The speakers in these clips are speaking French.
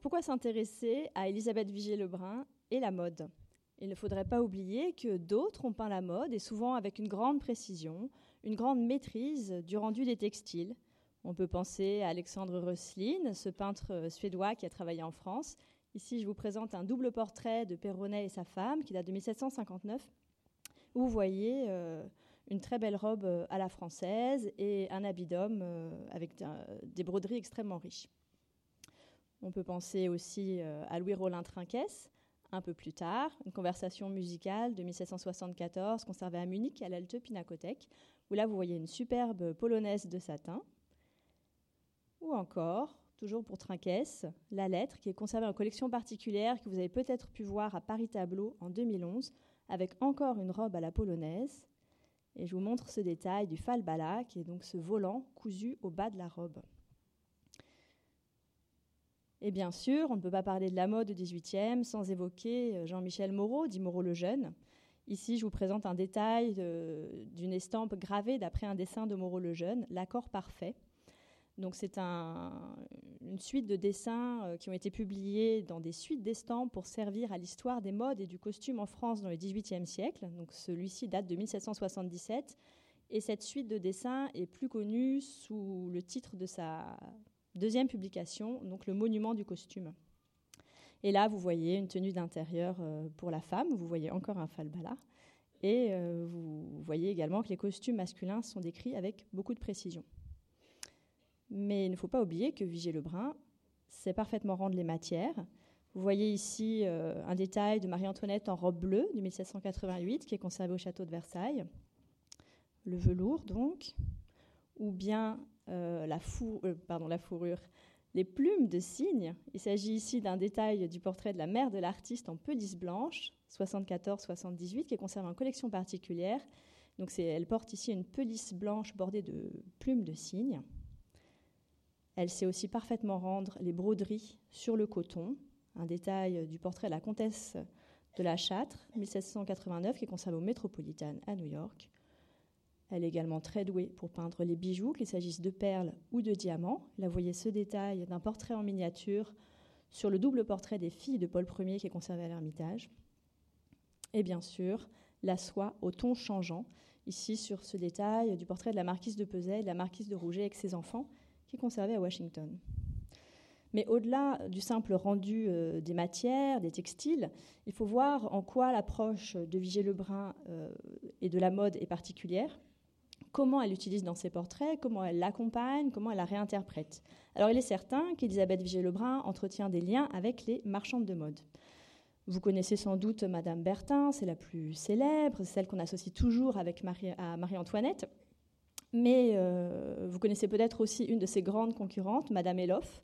Pourquoi s'intéresser à Elisabeth Vigée-Lebrun et la mode? Il ne faudrait pas oublier que d'autres ont peint la mode et souvent avec une grande précision, une grande maîtrise du rendu des textiles. On peut penser à Alexandre Röslin, ce peintre suédois qui a travaillé en France. Ici, je vous présente un double portrait de Perronnet et sa femme qui date de 1759, où vous voyez euh, une très belle robe euh, à la française et un habit d'homme euh, avec des broderies extrêmement riches. On peut penser aussi euh, à Louis Rollin Trinquès, un peu plus tard, une conversation musicale de 1774 conservée à Munich à l'Alte Pinakothek, où là vous voyez une superbe polonaise de satin. Ou encore, toujours pour Trinquès, la lettre qui est conservée en collection particulière que vous avez peut-être pu voir à Paris Tableau en 2011, avec encore une robe à la polonaise et je vous montre ce détail du falbala, qui est donc ce volant cousu au bas de la robe. Et bien sûr, on ne peut pas parler de la mode du XVIIIe sans évoquer euh, Jean-Michel Moreau, dit Moreau le Jeune. Ici, je vous présente un détail d'une estampe gravée d'après un dessin de Moreau le Jeune, l'accord parfait. Donc c'est une suite de dessins euh, qui ont été publiés dans des suites d'estampes pour servir à l'histoire des modes et du costume en France dans le XVIIIe siècle. Donc celui-ci date de 1777 et cette suite de dessins est plus connue sous le titre de sa deuxième publication, donc le monument du costume. Et là, vous voyez une tenue d'intérieur euh, pour la femme, vous voyez encore un falbala, et euh, vous voyez également que les costumes masculins sont décrits avec beaucoup de précision. Mais il ne faut pas oublier que Vigée-Lebrun sait parfaitement rendre les matières. Vous voyez ici euh, un détail de Marie-Antoinette en robe bleue de 1788 qui est conservé au château de Versailles. Le velours, donc, ou bien la, euh, pardon, la fourrure, les plumes de cygne. Il s'agit ici d'un détail du portrait de la mère de l'artiste en pelisse blanche, 74-78, qui est conservé en collection particulière. Donc elle porte ici une pelisse blanche bordée de plumes de cygne. Elle sait aussi parfaitement rendre les broderies sur le coton, un détail du portrait de la comtesse de la Châtre, 1789, qui est conservé au Metropolitan à New York. Elle est également très douée pour peindre les bijoux, qu'il s'agisse de perles ou de diamants. Là, vous voyez ce détail d'un portrait en miniature sur le double portrait des filles de Paul Ier qui est conservé à l'Ermitage. Et bien sûr, la soie au ton changeant, ici sur ce détail du portrait de la marquise de et de la marquise de Rouget avec ses enfants, qui est conservé à Washington. Mais au-delà du simple rendu euh, des matières, des textiles, il faut voir en quoi l'approche de Vigée-Lebrun euh, et de la mode est particulière, comment elle l'utilise dans ses portraits, comment elle l'accompagne, comment elle la réinterprète. Alors il est certain qu'Elisabeth Vigée-Lebrun entretient des liens avec les marchandes de mode. Vous connaissez sans doute Madame Bertin, c'est la plus célèbre, c'est celle qu'on associe toujours avec Marie, à Marie-Antoinette. Mais euh, vous connaissez peut-être aussi une de ses grandes concurrentes, Madame Eloff.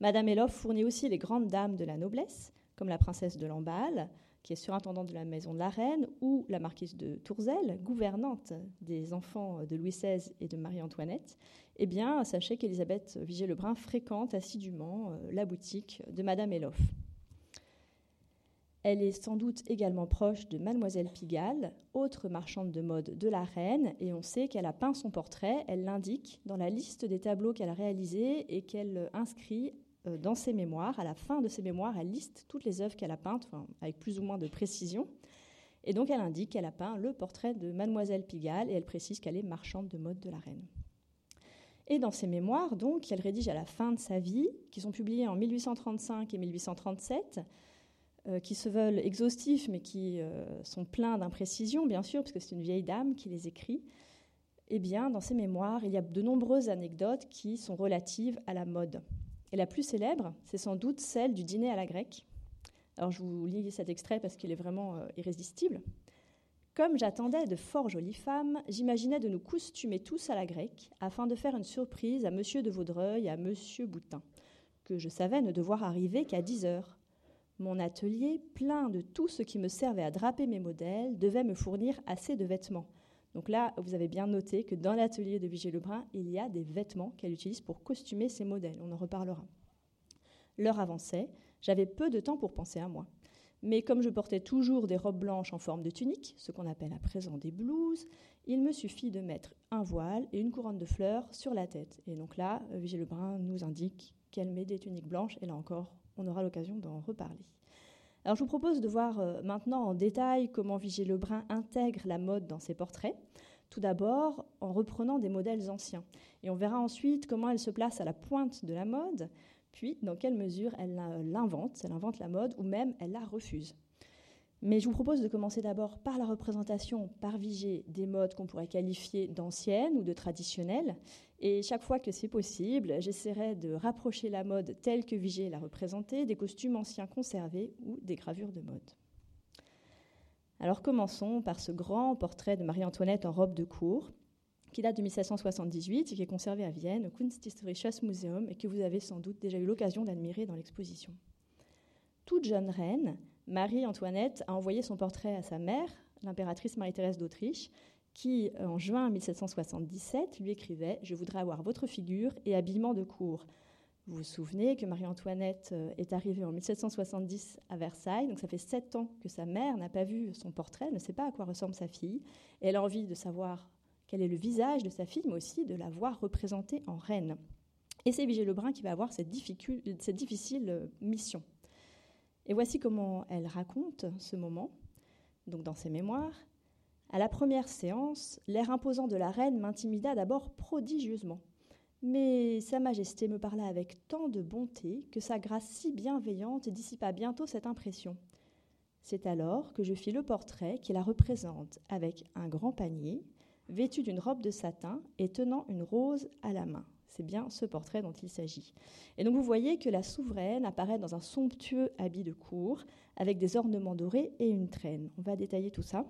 Madame Eloff fournit aussi les grandes dames de la noblesse, comme la princesse de Lamballe, qui est surintendante de la maison de la reine, ou la marquise de Tourzel, gouvernante des enfants de Louis XVI et de Marie-Antoinette. Eh bien, sachez qu'Elisabeth Vigée-Lebrun fréquente assidûment euh, la boutique de Madame Eloff. Elle est sans doute également proche de Mademoiselle Pigalle, autre marchande de mode de la reine, et on sait qu'elle a peint son portrait, elle l'indique dans la liste des tableaux qu'elle a réalisés et qu'elle inscrit dans ses mémoires. À la fin de ses mémoires, elle liste toutes les œuvres qu'elle a peintes, avec plus ou moins de précision. Et donc elle indique qu'elle a peint le portrait de Mademoiselle Pigalle et elle précise qu'elle est marchande de mode de la reine. Et dans ses mémoires, donc, qu'elle rédige à la fin de sa vie, qui sont publiées en 1835 et 1837, euh, qui se veulent exhaustifs, mais qui euh, sont pleins d'imprécisions, bien sûr, parce que c'est une vieille dame qui les écrit, eh bien, dans ses mémoires, il y a de nombreuses anecdotes qui sont relatives à la mode. Et la plus célèbre, c'est sans doute celle du dîner à la grecque. Alors, je vous lis cet extrait parce qu'il est vraiment euh, irrésistible. Comme j'attendais de fort jolies femmes, j'imaginais de nous costumer tous à la grecque afin de faire une surprise à Monsieur de Vaudreuil et à Monsieur Boutin, que je savais ne devoir arriver qu'à 10 heures mon atelier, plein de tout ce qui me servait à draper mes modèles, devait me fournir assez de vêtements. Donc là, vous avez bien noté que dans l'atelier de Vigée Lebrun, il y a des vêtements qu'elle utilise pour costumer ses modèles. On en reparlera. L'heure avançait, j'avais peu de temps pour penser à moi. Mais comme je portais toujours des robes blanches en forme de tunique, ce qu'on appelle à présent des blouses, il me suffit de mettre un voile et une couronne de fleurs sur la tête. Et donc là, Vigée Lebrun nous indique qu'elle met des tuniques blanches, et là encore, on aura l'occasion d'en reparler. Alors je vous propose de voir euh, maintenant en détail comment Vigée Lebrun intègre la mode dans ses portraits. Tout d'abord en reprenant des modèles anciens. Et on verra ensuite comment elle se place à la pointe de la mode, puis dans quelle mesure elle l'invente, elle invente la mode ou même elle la refuse. Mais je vous propose de commencer d'abord par la représentation par Vigée des modes qu'on pourrait qualifier d'anciennes ou de traditionnelles. Et chaque fois que c'est possible, j'essaierai de rapprocher la mode telle que Vigée l'a représentée des costumes anciens conservés ou des gravures de mode. Alors commençons par ce grand portrait de Marie-Antoinette en robe de cour, qui date de 1778 et qui est conservé à Vienne au Kunsthistorisches Museum et que vous avez sans doute déjà eu l'occasion d'admirer dans l'exposition. Toute jeune reine, Marie-Antoinette a envoyé son portrait à sa mère, l'impératrice Marie-Thérèse d'Autriche, qui, en juin 1777, lui écrivait Je voudrais avoir votre figure et habillement de cour. Vous vous souvenez que Marie-Antoinette euh, est arrivée en 1770 à Versailles, donc ça fait sept ans que sa mère n'a pas vu son portrait, ne sait pas à quoi ressemble sa fille, et elle a envie de savoir quel est le visage de sa fille, mais aussi de la voir représentée en reine. Et c'est Vigée Lebrun qui va avoir cette, cette difficile euh, mission. Et voici comment elle raconte ce moment, donc dans ses mémoires. À la première séance, l'air imposant de la reine m'intimida d'abord prodigieusement. Mais Sa Majesté me parla avec tant de bonté que sa grâce si bienveillante dissipa bientôt cette impression. C'est alors que je fis le portrait qui la représente avec un grand panier, vêtu d'une robe de satin et tenant une rose à la main. C'est bien ce portrait dont il s'agit. Et donc vous voyez que la souveraine apparaît dans un somptueux habit de cour, avec des ornements dorés et une traîne. On va détailler tout ça.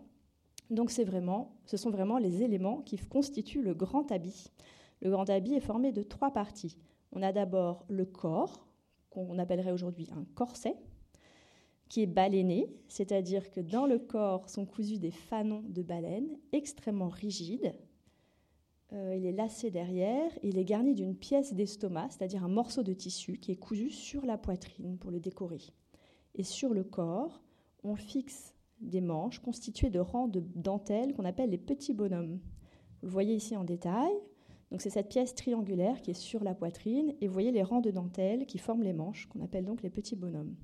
Donc c'est vraiment, ce sont vraiment les éléments qui constituent le grand habit. Le grand habit est formé de trois parties. On a d'abord le corps, qu'on appellerait aujourd'hui un corset, qui est baleiné, c'est-à-dire que dans le corps sont cousus des fanons de baleine extrêmement rigides, euh, il est lacé derrière, il est garni d'une pièce d'estomac, c'est-à-dire un morceau de tissu qui est cousu sur la poitrine pour le décorer. Et sur le corps, on fixe des manches constituées de rangs de dentelles qu'on appelle les petits bonhommes. Vous le voyez ici en détail. Donc c'est cette pièce triangulaire qui est sur la poitrine et vous voyez les rangs de dentelles qui forment les manches qu'on appelle donc les petits bonhommes.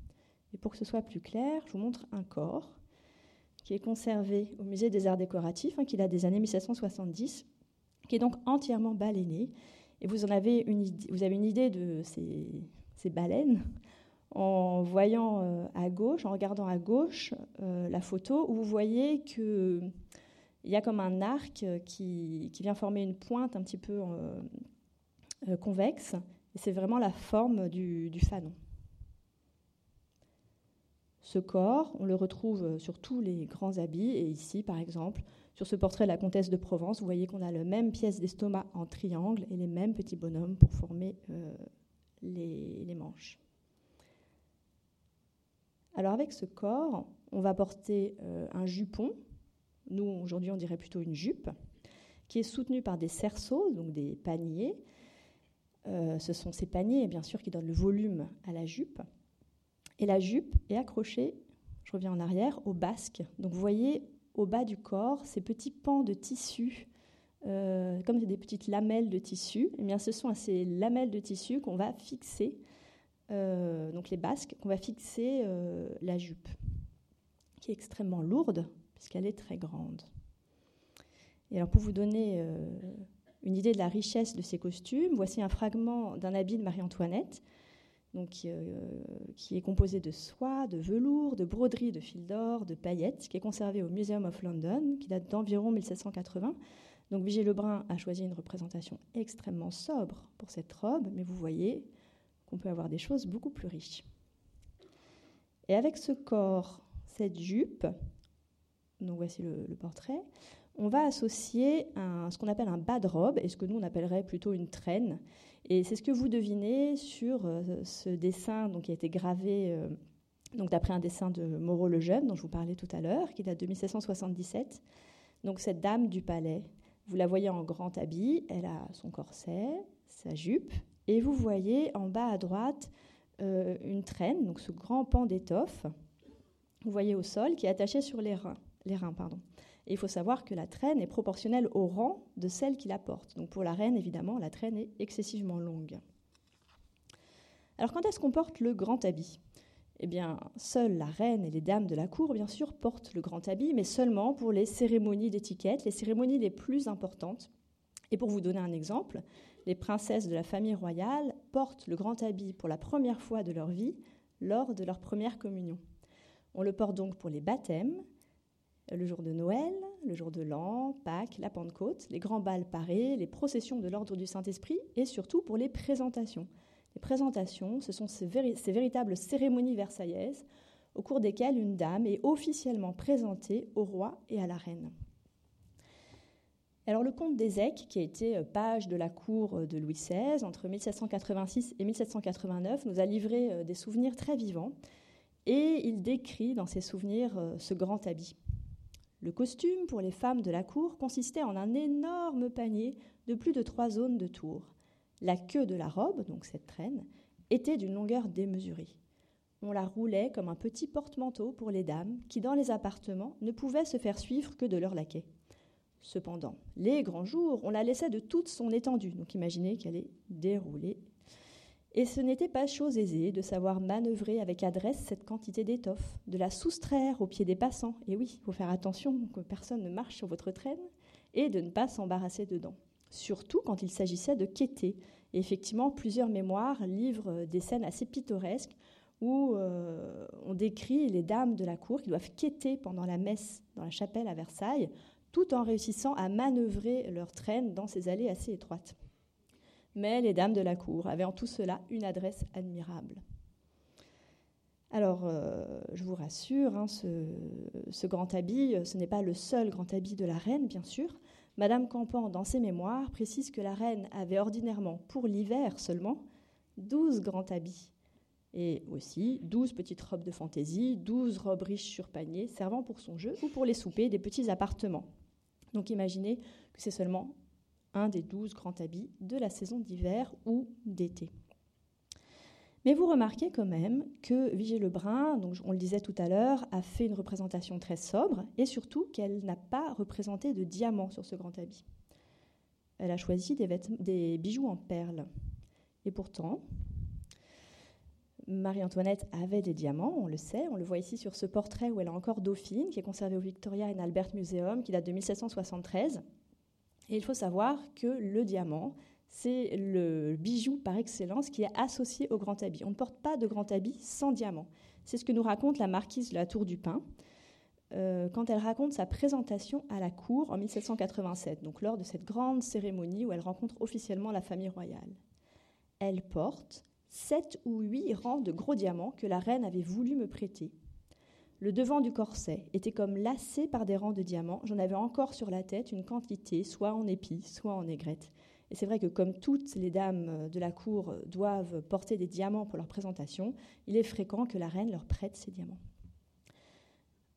Et pour que ce soit plus clair, je vous montre un corps qui est conservé au musée des arts décoratifs, hein, qui date des années 1770 qui est donc entièrement baleiné. Et vous en avez une, vous avez une idée de ces, baleines en voyant euh, à gauche, en regardant à gauche euh, la photo, vous voyez qu'il y a comme un arc qui, vient former une pointe un petit peu euh, convexe. Et c'est vraiment la forme du, fanon. Ce corps, on le retrouve sur tous les grands habits, et ici, par exemple, sur ce portrait de la comtesse de Provence, vous voyez qu'on a la même pièce d'estomac en triangle et les mêmes petits bonhommes pour former euh, les, manches. Alors avec ce corps, on va porter euh, un jupon, nous aujourd'hui on dirait plutôt une jupe, qui est soutenu par des cerceaux, donc des paniers. Euh, ce sont ces paniers, bien sûr, qui donnent le volume à la jupe. Et la jupe est accrochée, je reviens en arrière, au basque. Donc vous voyez, au bas du corps ces petits pans de tissu, euh, comme des petites lamelles de tissu. Eh bien, ce sont ces lamelles de tissu qu'on va fixer, euh, donc les basques, qu'on va fixer euh, la jupe, qui est extrêmement lourde puisqu'elle est très grande. Et alors, pour vous donner une idée de la richesse de ces costumes, voici un fragment d'un habit de Marie-Antoinette donc, euh, qui est composé de soie, de velours, de broderie, de fil d'or, de paillettes, qui est conservé au Museum of London, qui date d'environ 1780. Donc Vigée Lebrun a choisi une représentation extrêmement sobre pour cette robe, mais vous voyez qu'on peut avoir des choses beaucoup plus riches. Et avec ce corps, cette jupe, donc voici le, portrait, on va associer ce qu'on appelle un bas de robe, et ce que nous on appellerait plutôt une traîne. Et c'est ce que vous devinez sur euh, ce dessin donc, qui a été gravé euh, d'après un dessin de Moreau le Jeune, dont je vous parlais tout à l'heure, qui date de 1777. Donc cette dame du palais, vous la voyez en grand habit, elle a son corset, sa jupe, et vous voyez en bas à droite euh, une traîne, donc ce grand pan d'étoffe, vous voyez au sol, qui est attaché sur les reins. Les reins pardon. Et il faut savoir que la traîne est proportionnelle au rang de celle qui la porte. Donc pour la reine, évidemment, la traîne est excessivement longue. Alors quand est-ce qu'on porte le grand habit? Eh bien, seule la reine et les dames de la cour, bien sûr, portent le grand habit, mais seulement pour les cérémonies d'étiquette, les cérémonies les plus importantes. Et pour vous donner un exemple, les princesses de la famille royale portent le grand habit pour la première fois de leur vie lors de leur première communion. On le porte donc pour les baptêmes, le jour de Noël, le jour de l'an, Pâques, la Pentecôte, les grands bals parés, les processions de l'ordre du Saint-Esprit et surtout pour les présentations. Les présentations, ce sont ces, véritables cérémonies versaillaises au cours desquelles une dame est officiellement présentée au roi et à la reine. Alors le comte d'Ézec, qui a été euh, page de la cour euh, de Louis XVI entre 1786 et 1789, nous a livré euh, des souvenirs très vivants et il décrit dans ses souvenirs ce grand habit. Le costume pour les femmes de la cour consistait en un énorme panier de plus de trois zones de tour. La queue de la robe, donc cette traîne, était d'une longueur démesurée. On la roulait comme un petit porte-manteau pour les dames qui, dans les appartements, ne pouvaient se faire suivre que de leur laquais. Cependant, les grands jours, on la laissait de toute son étendue, donc imaginez qu'elle est déroulée. Et ce n'était pas chose aisée de savoir manœuvrer avec adresse cette quantité d'étoffe, de la soustraire aux pieds des passants, et oui, il faut faire attention que personne ne marche sur votre traîne, et de ne pas s'embarrasser dedans. Surtout quand il s'agissait de quêter. Et effectivement, plusieurs mémoires livrent des scènes assez pittoresques où euh, on décrit les dames de la cour qui doivent quêter pendant la messe dans la chapelle à Versailles tout en réussissant à manœuvrer leur traîne dans ces allées assez étroites. Mais les dames de la cour avaient en tout cela une adresse admirable. Alors, euh, je vous rassure, hein, ce, grand habit, ce n'est pas le seul grand habit de la reine, bien sûr. Madame Campan, dans ses mémoires, précise que la reine avait ordinairement, pour l'hiver seulement, douze grands habits, et aussi douze petites robes de fantaisie, douze robes riches sur panier, servant pour son jeu ou pour les soupers des petits appartements. Donc imaginez que c'est seulement un des douze grands habits de la saison d'hiver ou d'été. Mais vous remarquez quand même que Vigée Lebrun, donc on le disait tout à l'heure, a fait une représentation très sobre et surtout qu'elle n'a pas représenté de diamants sur ce grand habit. Elle a choisi des, des bijoux en perles. Et pourtant, Marie-Antoinette avait des diamants, on le sait, on le voit ici sur ce portrait où elle a encore Dauphine, qui est conservé au Victoria and Albert Museum, qui date de 1773. Et il faut savoir que le diamant, c'est le bijou par excellence qui est associé au grand habit. On ne porte pas de grand habit sans diamant. C'est ce que nous raconte la marquise de la Tour du Pin euh, quand elle raconte sa présentation à la cour en 1787, donc lors de cette grande cérémonie où elle rencontre officiellement la famille royale. Elle porte sept ou huit rangs de gros diamants que la reine avait voulu me prêter. Le devant du corset était comme lacé par des rangs de diamants. J'en avais encore sur la tête une quantité, soit en épis, soit en aigrettes. Et c'est vrai que comme toutes les dames de la cour doivent porter des diamants pour leur présentation, il est fréquent que la reine leur prête ces diamants.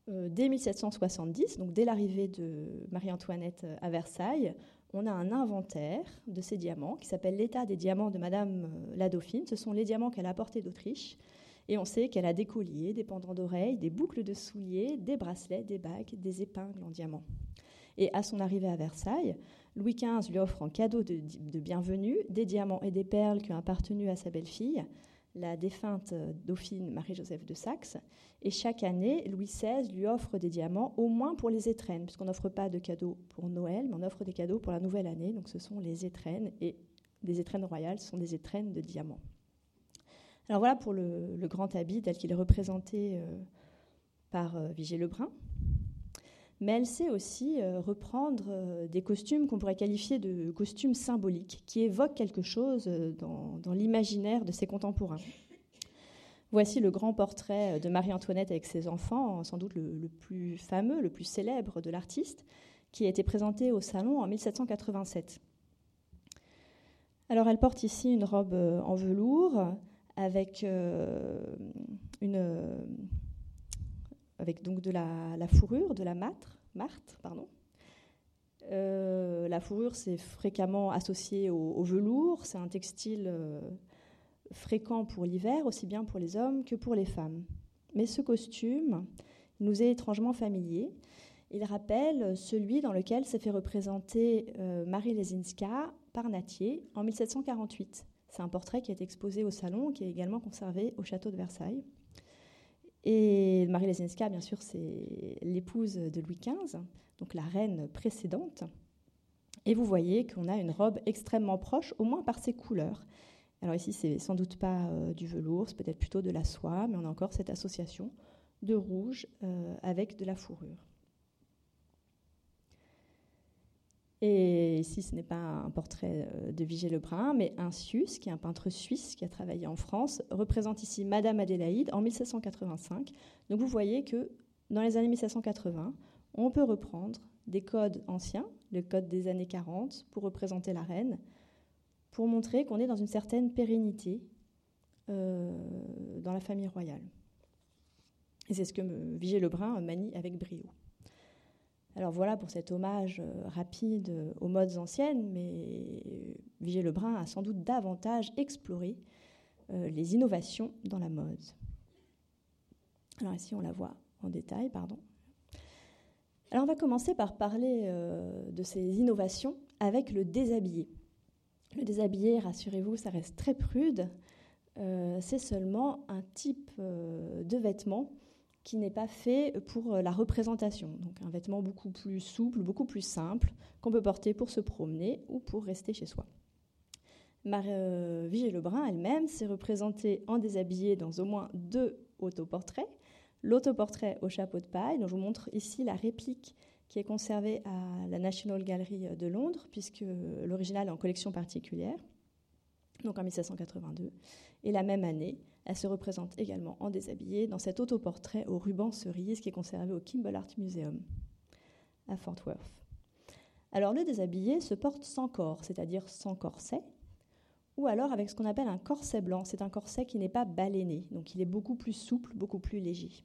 Euh, dès 1770, donc dès l'arrivée de Marie-Antoinette à Versailles, on a un inventaire de ces diamants qui s'appelle l'état des diamants de Madame euh, la Dauphine. Ce sont les diamants qu'elle a apportés d'Autriche. Et on sait qu'elle a des colliers, des pendants d'oreilles, des boucles de souliers, des bracelets, des bagues, des épingles en diamants. Et à son arrivée à Versailles, Louis XV lui offre en cadeau de, de bienvenue des diamants et des perles qui ont appartenu à sa belle-fille la défunte dauphine Marie-Joseph de Saxe. Et chaque année, Louis XVI lui offre des diamants, au moins pour les étrennes, puisqu'on n'offre pas de cadeaux pour Noël, mais on offre des cadeaux pour la nouvelle année. Donc ce sont les étrennes, et des étrennes royales ce sont des étrennes de diamants. Alors voilà pour le, grand habit tel qu'il est représenté euh, par euh, Vigée Lebrun mais elle sait aussi euh, reprendre euh, des costumes qu'on pourrait qualifier de costumes symboliques, qui évoquent quelque chose euh, dans, l'imaginaire de ses contemporains. Voici le grand portrait de Marie-Antoinette avec ses enfants, sans doute le, plus fameux, le plus célèbre de l'artiste, qui a été présenté au salon en 1787. Alors elle porte ici une robe en velours avec, une, avec donc de la, fourrure, de la Marthe, pardon. Euh, la fourrure, c'est fréquemment associé au, velours. C'est un textile euh, fréquent pour l'hiver, aussi bien pour les hommes que pour les femmes. Mais ce costume nous est étrangement familier. Il rappelle celui dans lequel s'est fait représenter euh, Marie Lesinska par Natier en 1748. C'est un portrait qui est exposé au salon, qui est également conservé au château de Versailles. Et Marie Lesinska, bien sûr, c'est l'épouse de Louis XV, donc la reine précédente. Et vous voyez qu'on a une robe extrêmement proche, au moins par ses couleurs. Alors ici, c'est sans doute pas euh, du velours, c'est peut-être plutôt de la soie, mais on a encore cette association de rouge euh, avec de la fourrure. Et ici, ce n'est pas un portrait euh, de Vigée Lebrun, mais un Sius, qui est un peintre suisse qui a travaillé en France, représente ici Madame Adélaïde en 1785. Donc vous voyez que dans les années 1780, on peut reprendre des codes anciens, le code des années 40, pour représenter la reine, pour montrer qu'on est dans une certaine pérennité euh, dans la famille royale. Et c'est ce que Vigée Lebrun manie avec brio. Alors voilà pour cet hommage euh, rapide aux modes anciennes, mais Vigée Lebrun a sans doute davantage exploré euh, les innovations dans la mode. Alors ici on la voit en détail, pardon. Alors on va commencer par parler de ces innovations avec le déshabillé. Le déshabillé, rassurez-vous, ça reste très prude. Euh, c'est seulement un type euh, de vêtement qui n'est pas fait pour euh, la représentation. Donc un vêtement beaucoup plus souple, beaucoup plus simple, qu'on peut porter pour se promener ou pour rester chez soi. Marie Vigée Lebrun elle-même s'est représentée en déshabillé dans au moins deux autoportraits. L'autoportrait au chapeau de paille, dont je vous montre ici la réplique qui est conservé à la National Gallery de Londres, puisque l'original est en collection particulière, donc en 1782. Et la même année, elle se représente également en déshabillé dans cet autoportrait au ruban cerise qui est conservé au Kimball Art Museum à Fort Worth. Alors le déshabillé se porte sans corps, c'est-à-dire sans corset, ou alors avec ce qu'on appelle un corset blanc. C'est un corset qui n'est pas baleiné, donc il est beaucoup plus souple, beaucoup plus léger.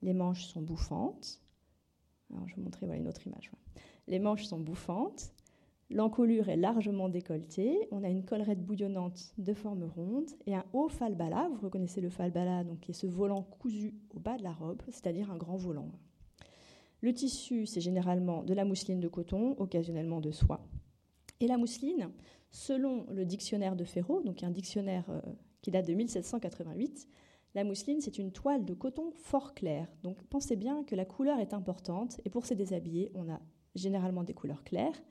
Les manches sont bouffantes, alors, je vais vous montrer une autre image. Les manches sont bouffantes, l'encolure est largement décolletée, on a une collerette bouillonnante de forme ronde et un haut falbala. Vous reconnaissez le falbala, qui est ce volant cousu au bas de la robe, c'est-à-dire un grand volant. Le tissu, c'est généralement de la mousseline de coton, occasionnellement de soie. Et la mousseline, selon le dictionnaire de Ferraud, donc un dictionnaire euh, qui date de 1788, la mousseline, c'est une toile de coton fort clair. Donc pensez bien que la couleur est importante. Et pour ces déshabillés, on a généralement des couleurs claires,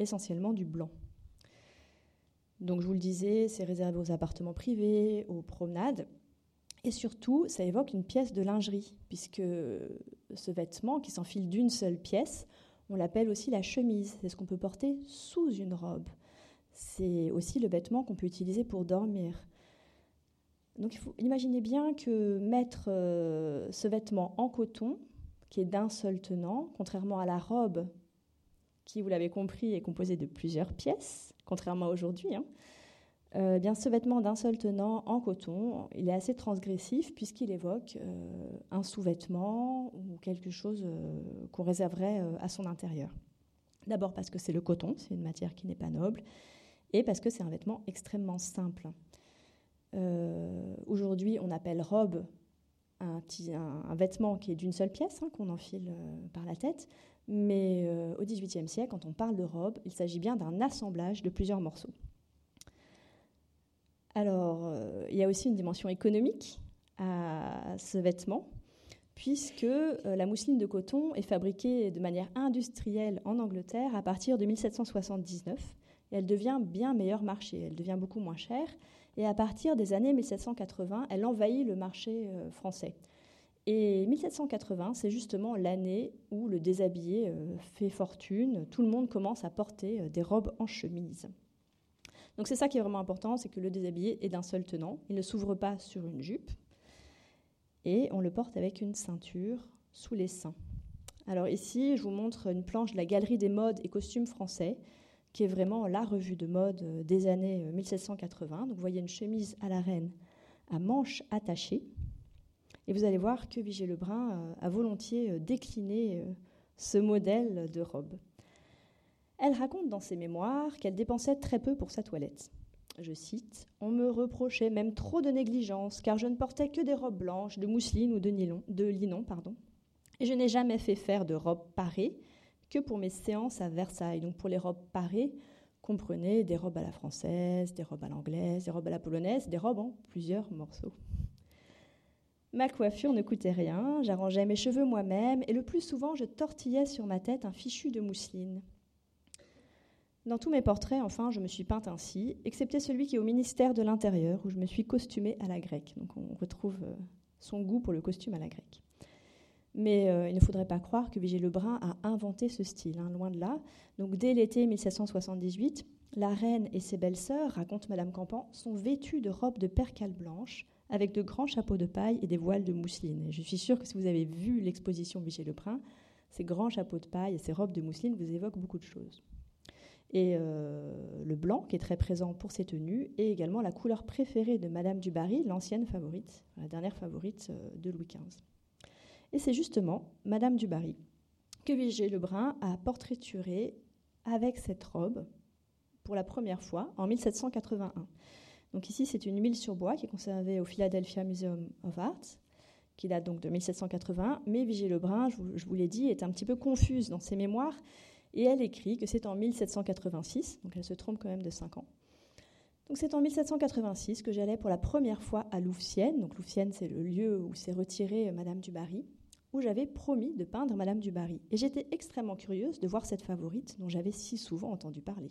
essentiellement du blanc. Donc je vous le disais, c'est réservé aux appartements privés, aux promenades. Et surtout, ça évoque une pièce de lingerie, puisque ce vêtement qui s'enfile d'une seule pièce, on l'appelle aussi la chemise. C'est ce qu'on peut porter sous une robe. C'est aussi le vêtement qu'on peut utiliser pour dormir. Donc il faut imaginer bien que mettre euh, ce vêtement en coton, qui est d'un seul tenant, contrairement à la robe, qui, vous l'avez compris, est composée de plusieurs pièces, contrairement à aujourd'hui, hein, euh, bien ce vêtement d'un seul tenant en coton, il est assez transgressif puisqu'il évoque euh, un sous-vêtement ou quelque chose qu'on réserverait à son intérieur. D'abord parce que c'est le coton, c'est une matière qui n'est pas noble, et parce que c'est un vêtement extrêmement simple. Euh, aujourd'hui, on appelle robe un, vêtement qui est d'une seule pièce, hein, qu'on enfile euh, par la tête. Mais euh, au XVIIIe siècle, quand on parle de robe, il s'agit bien d'un assemblage de plusieurs morceaux. Alors, il y a aussi une dimension économique à ce vêtement, puisque la mousseline de coton est fabriquée de manière industrielle en Angleterre à partir de 1779, et elle devient bien meilleur marché, elle devient beaucoup moins chère, et à partir des années 1780, elle envahit le marché euh, français. Et 1780, c'est justement l'année où le déshabillé euh, fait fortune. Tout le monde commence à porter euh, des robes en chemise. Donc c'est ça qui est vraiment important, c'est que le déshabillé est d'un seul tenant. Il ne s'ouvre pas sur une jupe. Et on le porte avec une ceinture sous les seins. Alors ici, je vous montre une planche de la Galerie des modes et costumes français qui est vraiment la revue de mode euh, des années 1780. Euh, Donc vous voyez une chemise à la reine à manches attachées. Et vous allez voir que Vigée Lebrun euh, a volontiers décliné ce modèle de robe. Elle raconte dans ses mémoires qu'elle dépensait très peu pour sa toilette. Je cite On me reprochait même trop de négligence, car je ne portais que des robes blanches, de mousseline ou de, nylon, de linon. Pardon. Et je n'ai jamais fait faire de robes parées, que pour mes séances à Versailles, donc pour les robes parées Comprenez des robes à la française, des robes à l'anglaise, des robes à la polonaise, des robes en plusieurs morceaux. Ma coiffure ne coûtait rien, j'arrangeais mes cheveux moi-même et le plus souvent je tortillais sur ma tête un fichu de mousseline. Dans tous mes portraits, enfin, je me suis peinte ainsi, excepté celui qui est au ministère de l'Intérieur, où je me suis costumée à la grecque. Donc on retrouve euh, son goût pour le costume à la grecque. Mais euh, il ne faudrait pas croire que Vigée Lebrun a inventé ce style, hein, loin de là. Donc dès l'été 1778, la reine et ses belles-sœurs, raconte Madame Campan, sont vêtues de robes de percale blanche, avec de grands chapeaux de paille et des voiles de mousseline. je suis sûre que si vous avez vu l'exposition Vigée Lebrun, ces grands chapeaux de paille et ces robes de mousseline vous évoquent beaucoup de choses. Et euh, le blanc, qui est très présent pour ces tenues, est également la couleur préférée de Madame du Barry, l'ancienne favorite, la dernière favorite euh, de Louis XV. Et c'est justement Madame du Barry que Vigée Lebrun a portraituré avec cette robe pour la première fois en 1781. Donc ici, c'est une huile sur bois qui est conservée au Philadelphia Museum of Art, qui date donc de 1781. Mais Vigée Lebrun, je vous, vous l'ai dit, est un petit peu confuse dans ses mémoires et elle écrit que c'est en 1786, donc elle se trompe quand même de 5 ans. Donc c'est en 1786 que j'allais pour la première fois à Louvciennes. Donc Louvciennes, c'est le lieu où s'est retirée euh, Madame du Barry, où j'avais promis de peindre Madame du Barry. Et j'étais extrêmement curieuse de voir cette favorite dont j'avais si souvent entendu parler.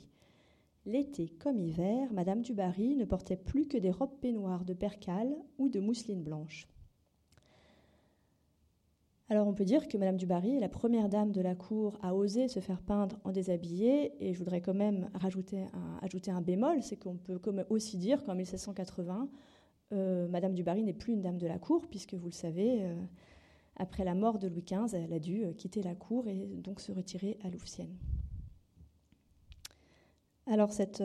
L'été comme hiver, Madame du Barry ne portait plus que des robes peignoirs de percale ou de mousseline blanche. Alors on peut dire que Madame du Barry est la première dame de la cour à oser se faire peindre en déshabillé, et je voudrais quand même rajouter un, ajouter un bémol, c'est qu'on peut aussi dire qu'en 1780, euh, Madame du Barry n'est plus une dame de la cour, puisque vous le savez, euh, après la mort de Louis XV, elle a dû quitter la cour et donc se retirer à Louvciennes. Alors cette,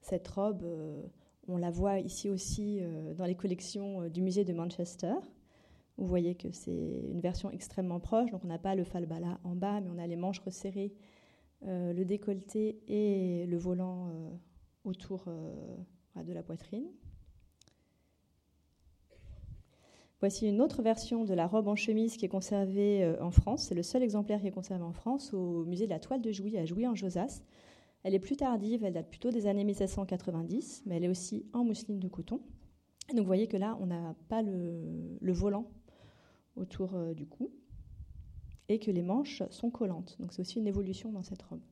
cette robe, on la voit ici aussi dans les collections du musée de Manchester. Vous voyez que c'est une version extrêmement proche, donc on n'a pas le falbala en bas, mais on a les manches resserrées, euh, le décolleté et le volant euh, autour euh, de la poitrine. Voici une autre version de la robe en chemise qui est conservée en France. C'est le seul exemplaire qui est conservé en France au musée de la toile de Jouy à Jouy en Josas. Elle est plus tardive, elle date plutôt des années 1790, mais elle est aussi en mousseline de coton. donc vous voyez que là, on n'a pas le volant autour euh, du cou et que les manches sont collantes. Donc c'est aussi une évolution dans cette robe.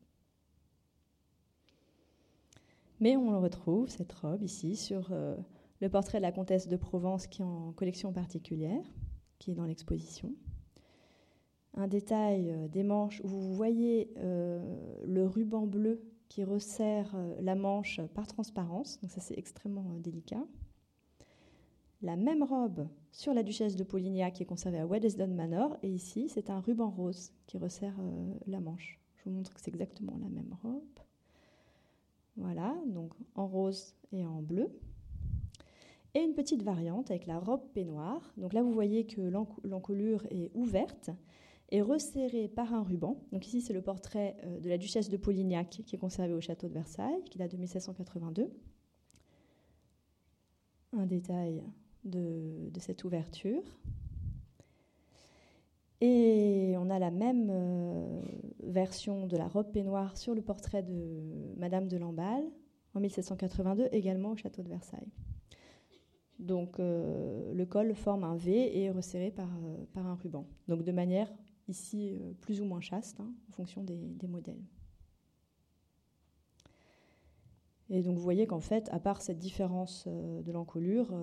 Mais on retrouve, cette robe, ici, sur euh, le portrait de la comtesse de Provence qui est en collection particulière, qui est dans l'exposition. Un détail euh, des manches où vous voyez le ruban bleu qui resserre la manche par transparence, donc ça c'est extrêmement délicat la même robe sur la duchesse de Polignac qui est conservée à Weddesdon Manor. Et ici, c'est un ruban rose qui resserre euh, la manche. Je vous montre que c'est exactement la même robe. Voilà, donc en rose et en bleu. Et une petite variante avec la robe peignoir. Donc là, vous voyez que l'encolure est ouverte et resserrée par un ruban. Donc ici, c'est le portrait euh, de la duchesse de Polignac qui est conservé au château de Versailles, qui date de 1782. Un détail de, cette ouverture. Et on a la même euh, version de la robe peignoir sur le portrait de Madame de Lamballe en 1782, également au château de Versailles. Donc euh, le col forme un V et est resserré par, par un ruban. Donc de manière ici plus ou moins chaste hein, en fonction des, modèles. Et donc vous voyez qu'en fait, à part cette différence de l'encolure,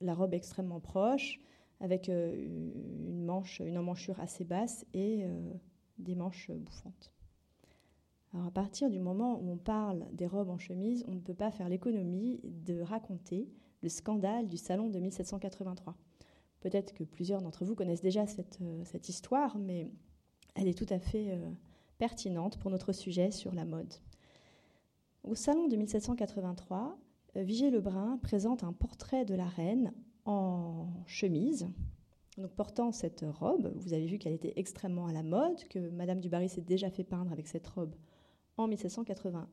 la robe extrêmement proche, avec euh, une manche, une emmanchure assez basse et euh, des manches bouffantes. Alors à partir du moment où on parle des robes en chemise, on ne peut pas faire l'économie de raconter le scandale du salon de 1783. Peut-être que plusieurs d'entre vous connaissent déjà cette, euh, histoire, mais elle est tout à fait pertinente pour notre sujet sur la mode. Au salon de 1783, euh, Vigée Lebrun présente un portrait de la reine en chemise, donc portant cette robe. Vous avez vu qu'elle était extrêmement à la mode, que Madame du Barry s'est déjà fait peindre avec cette robe en 1781.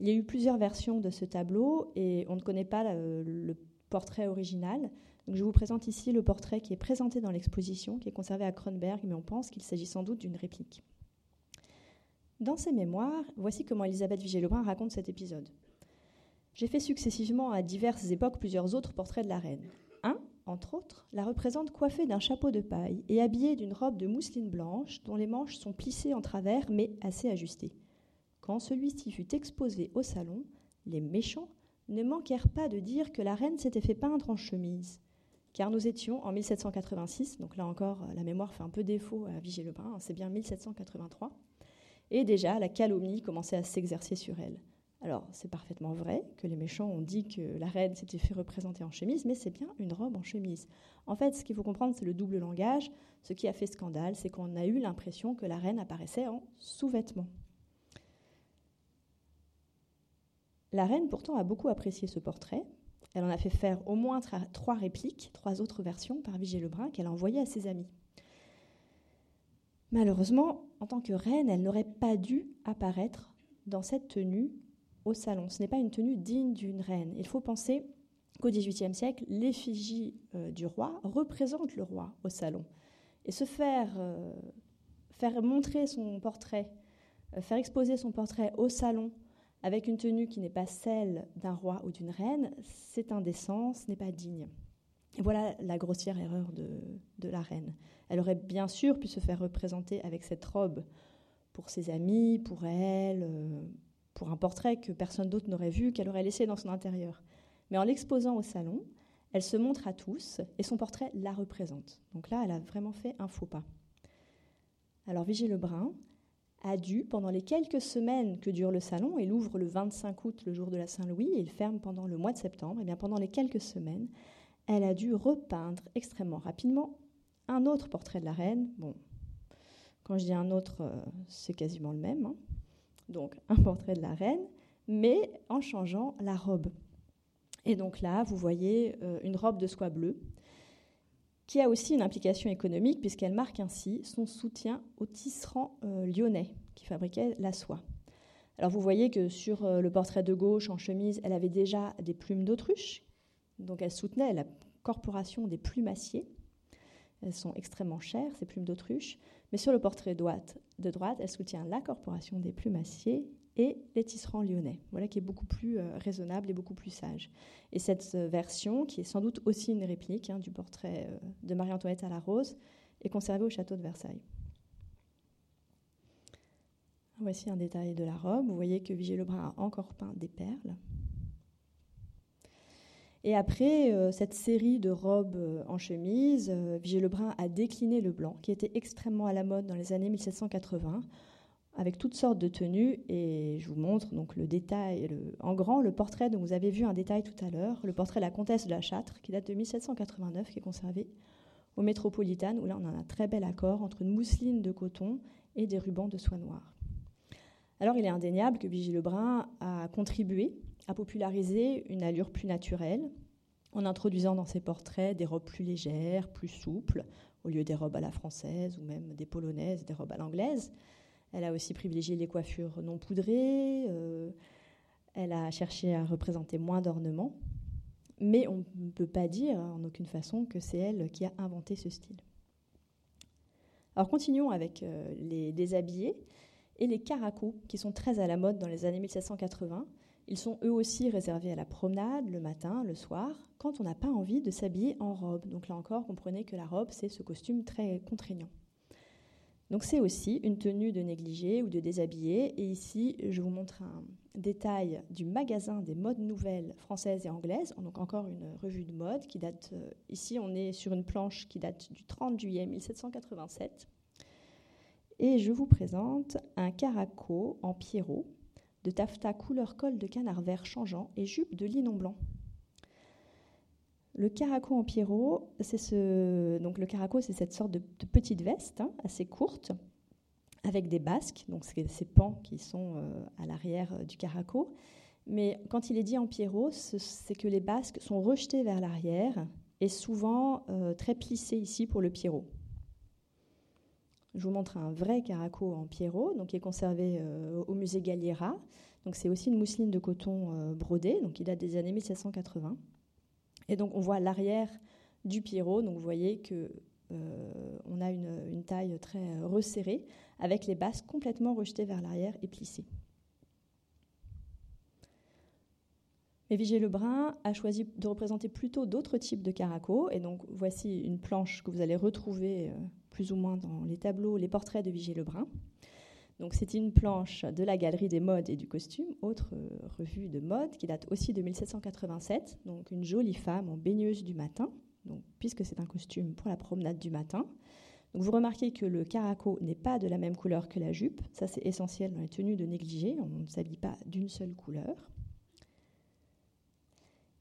Il y a eu plusieurs versions de ce tableau et on ne connaît pas le, portrait original. Je vous présente ici le portrait qui est présenté dans l'exposition, qui est conservé à Kronberg, mais on pense qu'il s'agit sans doute d'une réplique. Dans ses mémoires, voici comment Elisabeth Vigée-Lebrun raconte cet épisode. J'ai fait successivement à diverses époques plusieurs autres portraits de la reine. Un, entre autres, la représente coiffée d'un chapeau de paille et habillée d'une robe de mousseline blanche dont les manches sont plissées en travers mais assez ajustées. Quand celui-ci fut exposé au salon, les méchants ne manquèrent pas de dire que la reine s'était fait peindre en chemise. Car nous étions en 1786, donc là encore la mémoire fait un peu défaut à Vigée-Lebrun, c'est bien 1783, et déjà la calomnie commençait à s'exercer sur elle. Alors c'est parfaitement vrai que les méchants ont dit que la reine s'était fait représenter en chemise, mais c'est bien une robe en chemise. En fait, ce qu'il faut comprendre, c'est le double langage. Ce qui a fait scandale, c'est qu'on a eu l'impression que la reine apparaissait en sous-vêtements. La reine, pourtant, a beaucoup apprécié ce portrait. Elle en a fait faire au moins trois répliques, trois autres versions par Vigée Lebrun qu'elle a envoyées à ses amis. Malheureusement, en tant que reine, elle n'aurait pas dû apparaître dans cette tenue au salon. Ce n'est pas une tenue digne d'une reine. Il faut penser qu'au XVIIIe siècle, l'effigie euh, du roi représente le roi au salon. Et se faire, euh, montrer son portrait, euh, faire exposer son portrait au salon avec une tenue qui n'est pas celle d'un roi ou d'une reine, c'est indécent, ce n'est pas digne. Et voilà la grossière erreur de, la reine. Elle aurait bien sûr pu se faire représenter avec cette robe pour ses amis, pour elle, euh, pour un portrait que personne d'autre n'aurait vu, qu'elle aurait laissé dans son intérieur. Mais en l'exposant au salon, elle se montre à tous et son portrait la représente. Donc là, elle a vraiment fait un faux pas. Alors Vigée Lebrun, a dû, pendant les quelques semaines que dure le salon, il ouvre le 25 août, le jour de la Saint-Louis, et il ferme pendant le mois de septembre, bien pendant les quelques semaines, elle a dû repeindre extrêmement rapidement un autre portrait de la reine. Bon, quand je dis un autre, euh, c'est quasiment le même. Hein. Donc un portrait de la reine, mais en changeant la robe. Et donc là, vous voyez euh, une robe de soie bleue qui a aussi une implication économique puisqu'elle marque ainsi son soutien aux tisserands euh, lyonnais qui fabriquaient la soie. Alors vous voyez que sur euh, le portrait de gauche en chemise, elle avait déjà des plumes d'autruche, donc elle soutenait la corporation des plumassiers. Elles sont extrêmement chères, ces plumes d'autruche. Mais sur le portrait de droite, de droite, elle soutient la corporation des plumassiers et les tisserands lyonnais. Voilà qui est beaucoup plus euh, raisonnable et beaucoup plus sage. Et cette euh, version, qui est sans doute aussi une réplique hein, du portrait euh, de Marie-Antoinette à la rose, est conservée au château de Versailles. Voici un détail de la robe. Vous voyez que Vigée Lebrun a encore peint des perles. Et après cette série de robes en chemise, Vigée Lebrun a décliné le blanc, qui était extrêmement à la mode dans les années 1780 avec toutes sortes de tenues. Et je vous montre donc le détail, en grand, le portrait dont vous avez vu un détail tout à l'heure, le portrait de la comtesse de la Châtre, qui date de 1789, qui est conservé au Métropolitain, où là on a un très bel accord entre une mousseline de coton et des rubans de soie noire. Alors il est indéniable que Vigie Lebrun a contribué à populariser une allure plus naturelle, en introduisant dans ses portraits des robes plus légères, plus souples, au lieu des robes à la française ou même des polonaises, des robes à l'anglaise. Elle a aussi privilégié les coiffures non poudrées. Euh, elle a cherché à représenter moins d'ornements. Mais on ne peut pas dire en aucune façon que c'est elle qui a inventé ce style. Alors continuons avec euh, les déshabillés et les caracos, qui sont très à la mode dans les années 1780. Ils sont eux aussi réservés à la promenade, le matin, le soir, quand on n'a pas envie de s'habiller en robe. Donc là encore, comprenez que la robe, c'est ce costume très contraignant. Donc c'est aussi une tenue de négligé ou de déshabillé. Et ici, je vous montre un détail du magasin des modes nouvelles françaises et anglaises. Donc encore une revue de mode qui date, euh, ici on est sur une planche qui date du 30 juillet 1787. Et je vous présente un caraco en pierrot de taffetas couleur col de canard vert changeant et jupe de linon blanc. Le caraco en pierrot, c'est ce... donc le caraco, c'est cette sorte de, petite veste hein, assez courte avec des basques, donc ces pans qui sont euh, à l'arrière euh, du caraco. Mais quand il est dit en pierrot, c'est que les basques sont rejetées vers l'arrière et souvent euh, très plissées ici pour le pierrot. Je vous montre un vrai caraco en pierrot, donc qui est conservé au musée Galliera. Donc c'est aussi une mousseline de coton brodée, donc il date des années 1780. Et donc on voit l'arrière du Pierrot, donc vous voyez que euh, a une, taille très resserrée, avec les basques complètement rejetées vers l'arrière et plissées. Mais Vigée Lebrun a choisi de représenter plutôt d'autres types de caraco. Et donc, voici une planche que vous allez retrouver euh, plus ou moins dans les tableaux, les portraits de Vigée Lebrun. C'est une planche de la Galerie des modes et du costume, autre euh, revue de mode qui date aussi de 1787. Donc, une jolie femme en baigneuse du matin, puisque c'est un costume pour la promenade du matin. Vous remarquez que le caraco n'est pas de la même couleur que la jupe. Ça, c'est essentiel dans les tenues de négligé. On ne s'habille pas d'une seule couleur.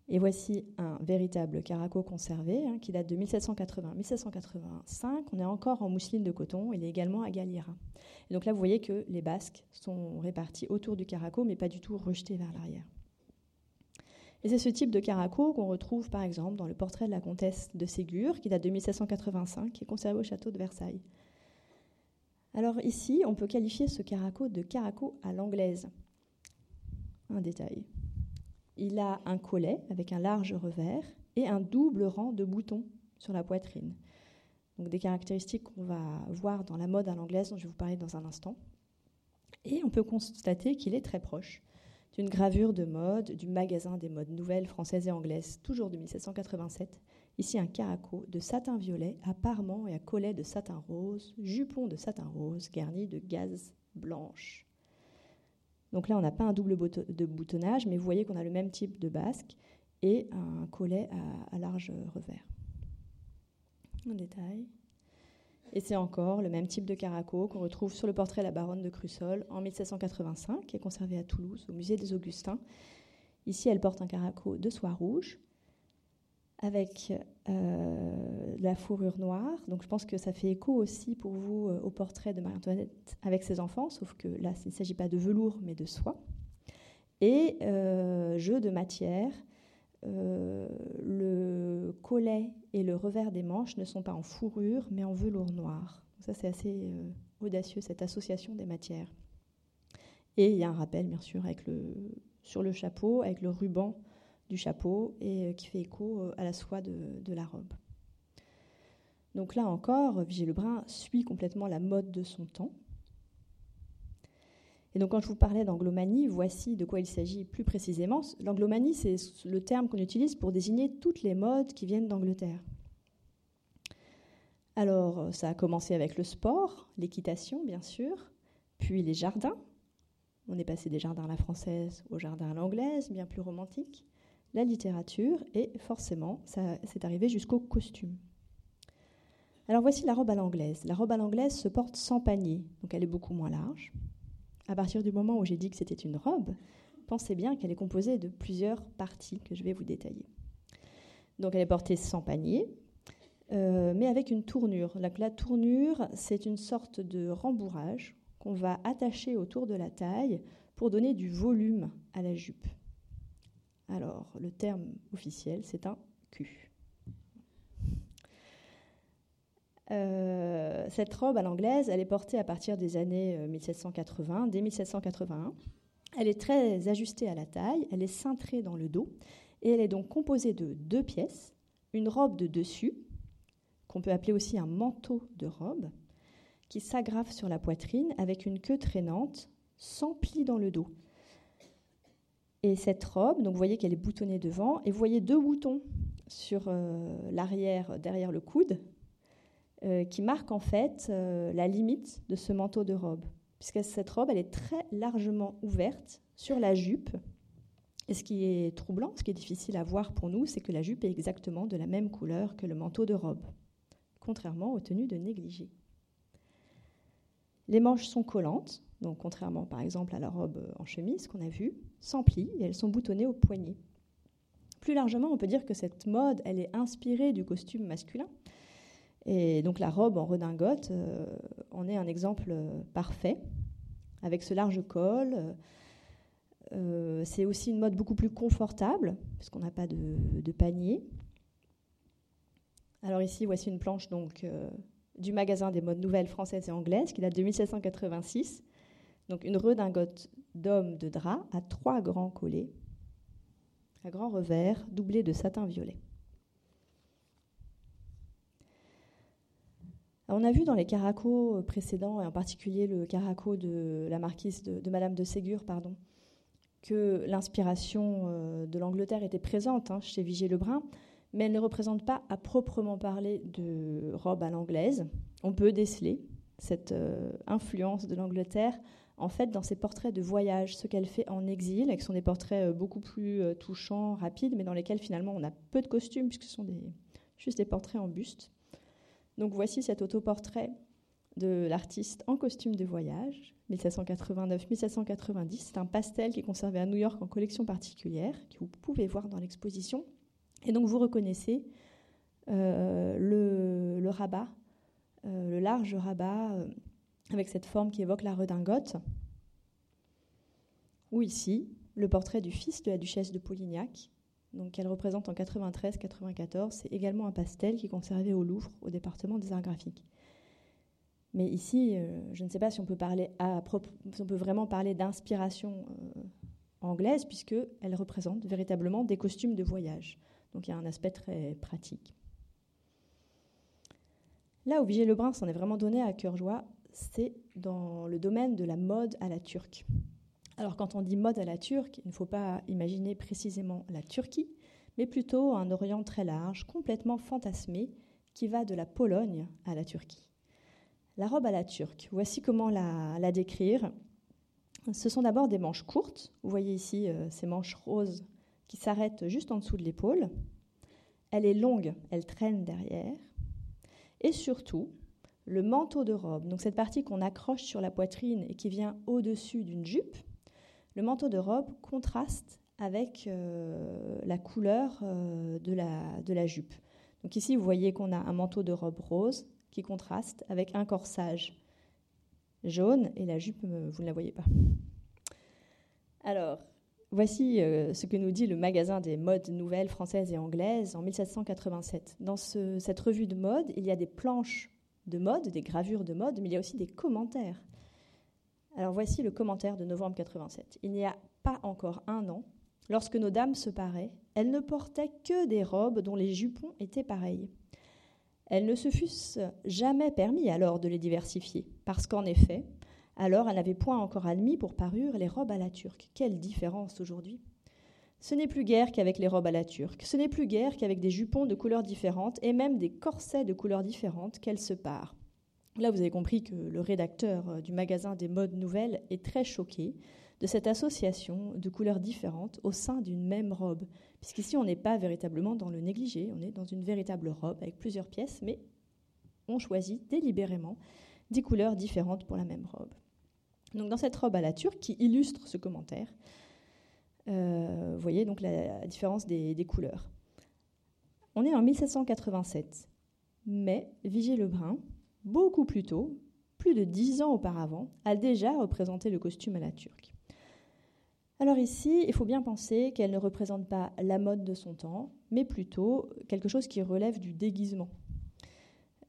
Et voici un véritable caraco conservé hein, qui date de 1780-1785. On est encore en mousseline de coton. Il est également à Galliera. Et donc là, vous voyez que les basques sont répartis autour du caraco, mais pas du tout rejetés vers l'arrière. Et c'est ce type de caraco qu'on retrouve par exemple dans le portrait de la comtesse de Ségur, qui date de 1785, qui est conservé au château de Versailles. Alors ici, on peut qualifier ce caraco de caraco à l'anglaise. Un détail. Il a un collet avec un large revers et un double rang de boutons sur la poitrine. Donc des caractéristiques qu'on va voir dans la mode à l'anglaise dont je vais vous parler dans un instant. Et on peut constater qu'il est très proche d'une gravure de mode du magasin des modes nouvelles françaises et anglaises, toujours de 1787. Ici un caraco de satin violet à parement et à collet de satin rose, jupon de satin rose garni de gaze blanche. Donc là, on n'a pas un double boutonnage, mais vous voyez qu'on a le même type de basque et un collet à, large revers. En détail. Et c'est encore le même type de caraco qu'on retrouve sur le portrait de la baronne de Crussol en 1785, qui est conservé à Toulouse, au musée des Augustins. Ici, elle porte un caraco de soie rouge avec euh, la fourrure noire. Donc je pense que ça fait écho aussi pour vous euh, au portrait de Marie-Antoinette avec ses enfants, sauf que là, il ne s'agit pas de velours, mais de soie. Et euh, jeu de matière, le collet et le revers des manches ne sont pas en fourrure, mais en velours noir. ça, c'est assez audacieux, cette association des matières. Et il y a un rappel, bien sûr, avec le, sur le chapeau, avec le ruban du chapeau et euh, qui fait écho euh, à la soie de, la robe. Donc là encore, Vigée Lebrun suit complètement la mode de son temps. Et donc quand je vous parlais d'anglomanie, voici de quoi il s'agit plus précisément. L'anglomanie, c'est le terme qu'on utilise pour désigner toutes les modes qui viennent d'Angleterre. Alors, ça a commencé avec le sport, l'équitation, bien sûr, puis les jardins. On est passé des jardins à la française aux jardins à l'anglaise, bien plus romantiques la littérature et forcément, ça c'est arrivé jusqu'au costume. Alors voici la robe à l'anglaise. La robe à l'anglaise se porte sans panier, donc elle est beaucoup moins large. À partir du moment où j'ai dit que c'était une robe, pensez bien qu'elle est composée de plusieurs parties que je vais vous détailler. Donc elle est portée sans panier, euh, mais avec une tournure. La, la tournure, c'est une sorte de rembourrage qu'on va attacher autour de la taille pour donner du volume à la jupe. Alors, le terme officiel, c'est un cul. Euh, cette robe à l'anglaise, elle est portée à partir des années 1780, euh, dès 1781. Elle est très ajustée à la taille, elle est cintrée dans le dos, et elle est donc composée de deux pièces, une robe de dessus, qu'on peut appeler aussi un manteau de robe, qui s'agrafe sur la poitrine avec une queue traînante, sans pli dans le dos. Et cette robe, donc vous voyez qu'elle est boutonnée devant, et vous voyez deux boutons sur euh, l'arrière, derrière le coude, euh, qui marquent en fait euh, la limite de ce manteau de robe. Puisque cette robe, elle est très largement ouverte sur la jupe. Et ce qui est troublant, ce qui est difficile à voir pour nous, c'est que la jupe est exactement de la même couleur que le manteau de robe, contrairement aux tenues de négligé. Les manches sont collantes, donc contrairement par exemple à la robe en chemise qu'on a vue, sans plis et elles sont boutonnées au poignet. Plus largement, on peut dire que cette mode, elle est inspirée du costume masculin. Et donc la robe en redingote euh, en est un exemple euh, parfait, avec ce large col. Euh, c'est aussi une mode beaucoup plus confortable, puisqu'on n'a pas de, de, panier. Alors ici, voici une planche donc, du magasin des modes nouvelles françaises et anglaises, qui date de 1786. Donc une redingote d'homme de drap à trois grands collets, à grand revers, doublé de satin violet. on a vu dans les caracos précédents, et en particulier le caraco de la marquise de, Madame de Ségur, pardon, que l'inspiration euh, de l'Angleterre était présente hein, chez Vigier Lebrun, mais elle ne représente pas à proprement parler de robe à l'anglaise. On peut déceler cette euh, influence de l'Angleterre en fait dans ses portraits de voyage, ce qu'elle fait en exil, avec sont des portraits euh, beaucoup plus touchants, rapides, mais dans lesquels finalement on a peu de costumes, puisque ce sont juste des portraits en buste. Donc voici cet autoportrait de l'artiste en costume de voyage, 1789-1790. C'est un pastel qui est conservé à New York en collection particulière, que vous pouvez voir dans l'exposition. Et donc vous reconnaissez euh, le, rabat, euh, le large rabat, euh, avec cette forme qui évoque la redingote. Ou ici, le portrait du fils de la duchesse de Polignac, donc elle représente en 93-94. C'est également un pastel qui est conservé au Louvre, au département des arts graphiques. Mais ici, je ne sais pas si on peut, parler si on peut vraiment parler d'inspiration anglaise, puisqu'elle représente véritablement des costumes de voyage. Donc il y a un aspect très pratique. Là où Vigée Lebrun s'en est vraiment donné à cœur joie, c'est dans le domaine de la mode à la turque. Alors quand on dit mode à la turque, il ne faut pas imaginer précisément la Turquie, mais plutôt un Orient très large, complètement fantasmé, qui va de la Pologne à la Turquie. La robe à la turque, voici comment la, décrire. Ce sont d'abord des manches courtes. Vous voyez ici euh, ces manches roses qui s'arrêtent juste en dessous de l'épaule. Elle est longue, elle traîne derrière. Et surtout, le manteau de robe, donc cette partie qu'on accroche sur la poitrine et qui vient au-dessus d'une jupe, le manteau de robe contraste avec euh, la couleur euh, de, la, de la jupe. Donc ici, vous voyez qu'on a un manteau de robe rose qui contraste avec un corsage jaune et la jupe, euh, vous ne la voyez pas. Alors, voici ce que nous dit le magasin des modes nouvelles françaises et anglaises en 1787. Dans cette revue de mode, il y a des planches de mode, des gravures de mode, mais il y a aussi des commentaires. Alors voici le commentaire de novembre 87. Il n'y a pas encore un an, lorsque nos dames se paraient, elles ne portaient que des robes dont les jupons étaient pareils. Elles ne se fussent jamais permis alors de les diversifier, parce qu'en effet, alors elles n'avaient point encore admis pour parure les robes à la turque. Quelle différence aujourd'hui Ce n'est plus guère qu'avec les robes à la turque, ce n'est plus guère qu'avec des jupons de couleurs différentes et même des corsets de couleurs différentes qu'elles se parent. Là, vous avez compris que le rédacteur euh, du magasin des modes nouvelles est très choqué de cette association de couleurs différentes au sein d'une même robe. Puisqu'ici, on n'est pas véritablement dans le négligé, on est dans une véritable robe avec plusieurs pièces, mais on choisit délibérément des couleurs différentes pour la même robe. Donc, dans cette robe à la turque qui illustre ce commentaire, euh, vous voyez donc la, différence des, couleurs. On est en 1787, mais Vigier Lebrun, beaucoup plus tôt, plus de dix ans auparavant, a déjà représenté le costume à la turque. Alors ici, il faut bien penser qu'elle ne représente pas la mode de son temps, mais plutôt quelque chose qui relève du déguisement.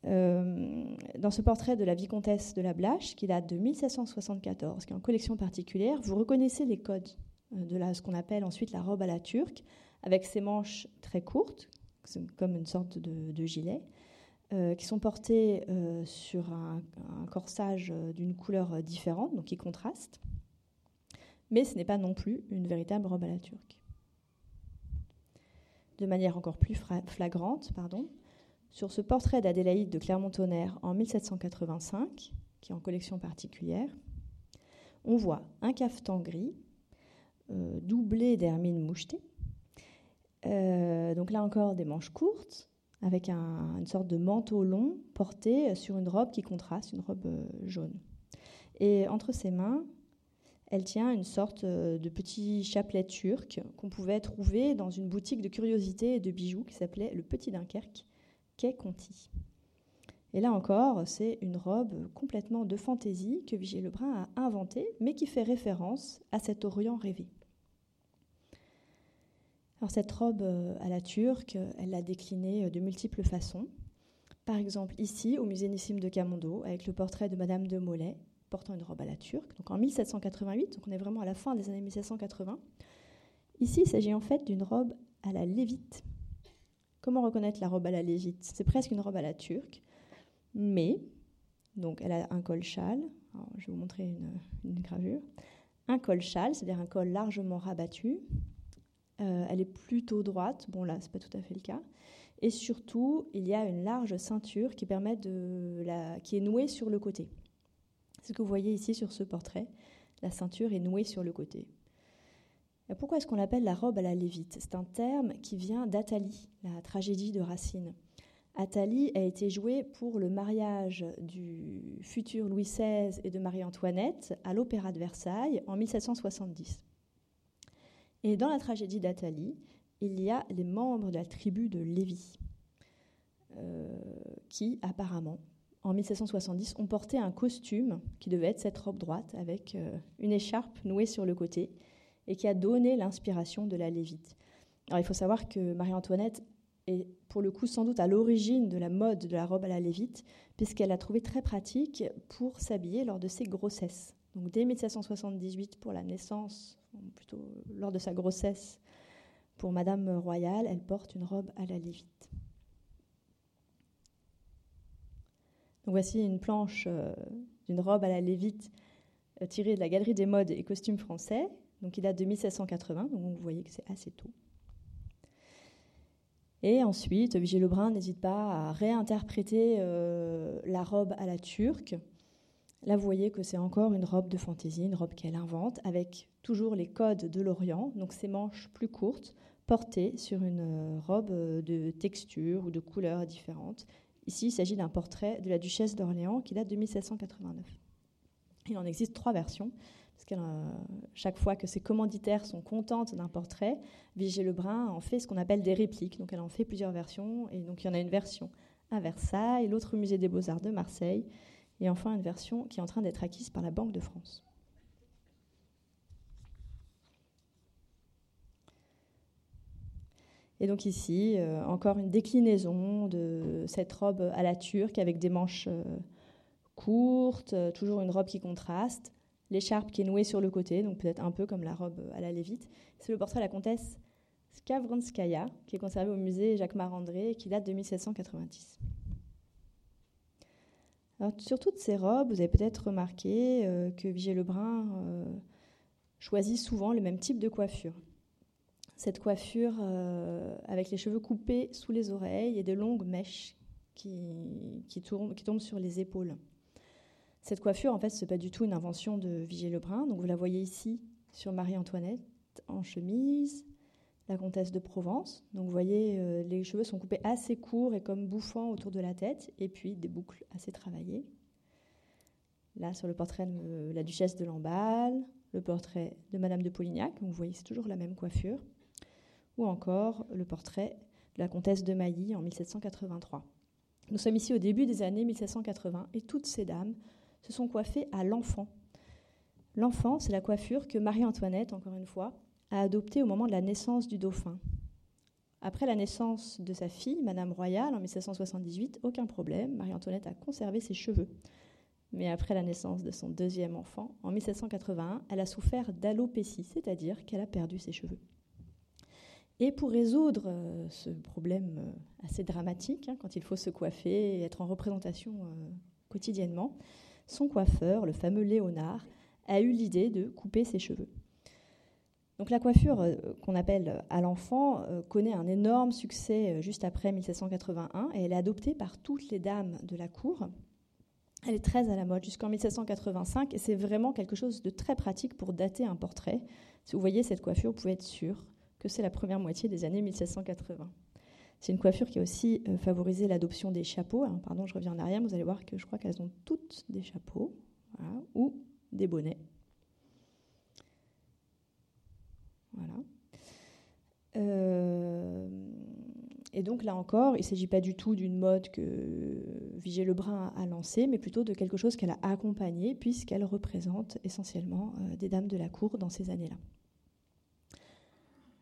Euh, dans ce portrait de la vicomtesse de la Blache, qui date de 1774, qui est en collection particulière, vous reconnaissez les codes euh, de ce qu'on appelle ensuite la robe à la turque, avec ses manches très courtes, comme une sorte de gilet, euh, qui sont portés euh, sur un, corsage d'une couleur différente, donc qui contraste. Mais ce n'est pas non plus une véritable robe à la turque. De manière encore plus flagrante, pardon, sur ce portrait d'Adélaïde de Clermont-Tonnerre en 1785, qui est en collection particulière, on voit un cafetan gris doublé d'hermine mouchetée. donc là encore des manches courtes, avec une sorte de manteau long porté sur une robe qui contraste, une robe euh, jaune. Et entre ses mains, elle tient une sorte euh, de petit chapelet turc qu'on pouvait trouver dans une boutique de curiosités et de bijoux qui s'appelait le Petit Dunkerque, quai Conti. Et là encore, c'est une robe complètement de fantaisie que Vigée Lebrun a inventée, mais qui fait référence à cet Orient rêvé. Alors cette robe euh, à la turque, elle l'a déclinée euh, de multiples façons. Par exemple, ici, au musée Nissim de Camondo, avec le portrait de Madame de Molay, portant une robe à la turque, donc en 1788, donc on est vraiment à la fin des années 1780. Ici, il s'agit en fait d'une robe à la lévite. Comment reconnaître la robe à la lévite C'est presque une robe à la turque, Mais, donc elle a un col châle, je vais vous montrer une, gravure, un col châle, c'est-à-dire un col largement rabattu. Euh, elle est plutôt droite, bon là c'est pas tout à fait le cas. Et surtout, il y a une large ceinture qui, permet de la, qui est nouée sur le côté. Ce que vous voyez ici sur ce portrait, la ceinture est nouée sur le côté. Pourquoi est-ce qu'on l'appelle la robe à la Lévite? C'est un terme qui vient d'Athalie, la tragédie de Racine. Athalie a été jouée pour le mariage du futur Louis XVI et de Marie-Antoinette à l'Opéra de Versailles en 1770. Et dans la tragédie d'Athalie, il y a les membres de la tribu de Lévi, euh, qui apparemment, en 1770, ont porté un costume qui devait être cette robe droite avec euh, une écharpe nouée sur le côté et qui a donné l'inspiration de la Lévite. Alors il faut savoir que Marie-Antoinette est pour le coup sans doute à l'origine de la mode de la robe à la Lévite, puisqu'elle a trouvé très pratique pour s'habiller lors de ses grossesses. Donc dès 1778 pour la naissance, plutôt lors de sa grossesse pour Madame Royale, elle porte une robe à la Lévite. Donc voici une planche euh, d'une robe à la Lévite euh, tirée de la Galerie des modes et costumes français, donc il date de 1780, donc vous voyez que c'est assez tôt. Et ensuite, Vigée Lebrun n'hésite pas à réinterpréter euh, la robe à la turque. Là, vous voyez que c'est encore une robe de fantaisie, une robe qu'elle invente, avec toujours les codes de l'Orient, donc ses manches plus courtes, portée sur une euh, robe euh, de texture ou de couleurs différentes. Ici, il s'agit d'un portrait de la duchesse d'Orléans qui date de 1789. Il en existe trois versions, euh, chaque fois que ses commanditaires sont contentes d'un portrait, Vigée Lebrun en fait ce qu'on appelle des répliques. Donc elle en fait plusieurs versions, et donc il y en a une version à Versailles, l'autre au Musée des Beaux-Arts de Marseille, et enfin une version qui est en train d'être acquise par la Banque de France. Et donc ici, euh, encore une déclinaison de cette robe à la turque avec des manches euh, courtes, toujours une robe qui contraste, l'écharpe qui est nouée sur le côté, donc peut-être un peu comme la robe à la Lévite. C'est le portrait de la comtesse Skavronskaya, qui est conservé au musée Jacques Marandré et qui date de 1790. Alors, sur toutes ces robes, vous avez peut-être remarqué que Vigée Lebrun choisit souvent le même type de coiffure cette coiffure euh, avec les cheveux coupés sous les oreilles et de longues mèches qui tombent sur les épaules. Cette coiffure, en fait, ce n'est pas du tout une invention de Vigée Lebrun. Donc, vous la voyez ici sur Marie-Antoinette en chemise, la comtesse de Provence. Donc, vous voyez, euh, les cheveux sont coupés assez courts et comme bouffants autour de la tête, et puis des boucles assez travaillées. Là, sur le portrait de la duchesse de Lamballe, le portrait de Madame de Polignac, vous voyez, c'est toujours la même coiffure ou encore le portrait de la comtesse de Mailly en 1783. Nous sommes ici au début des années 1780 et toutes ces dames se sont coiffées à l'enfant. L'enfant, c'est la coiffure que Marie-Antoinette, encore une fois, a adoptée au moment de la naissance du dauphin. Après la naissance de sa fille, Madame Royale, en 1778, aucun problème, Marie-Antoinette a conservé ses cheveux. Mais après la naissance de son deuxième enfant, en 1781, elle a souffert d'alopécie, c'est-à-dire qu'elle a perdu ses cheveux. Et pour résoudre euh, ce problème euh, assez dramatique, hein, quand il faut se coiffer et être en représentation euh, quotidiennement, son coiffeur, le fameux Léonard, a eu l'idée de couper ses cheveux. Donc la coiffure qu'on appelle à l'enfant connaît un énorme succès juste après 1781 et elle est adoptée par toutes les dames de la cour. Elle est très à la mode jusqu'en 1785 et c'est vraiment quelque chose de très pratique pour dater un portrait. Si vous voyez cette coiffure, vous pouvez être sûr que c'est la première moitié des années 1780. C'est une coiffure qui a aussi euh, favorisé l'adoption des chapeaux. pardon, je reviens en arrière, vous allez voir que je crois qu'elles ont toutes des chapeaux ou des bonnets. Voilà. Euh, et donc là encore, il ne s'agit pas du tout d'une mode que Vigée Lebrun a lancée, mais plutôt de quelque chose qu'elle a accompagné, puisqu'elle représente essentiellement euh, des dames de la cour dans ces années-là.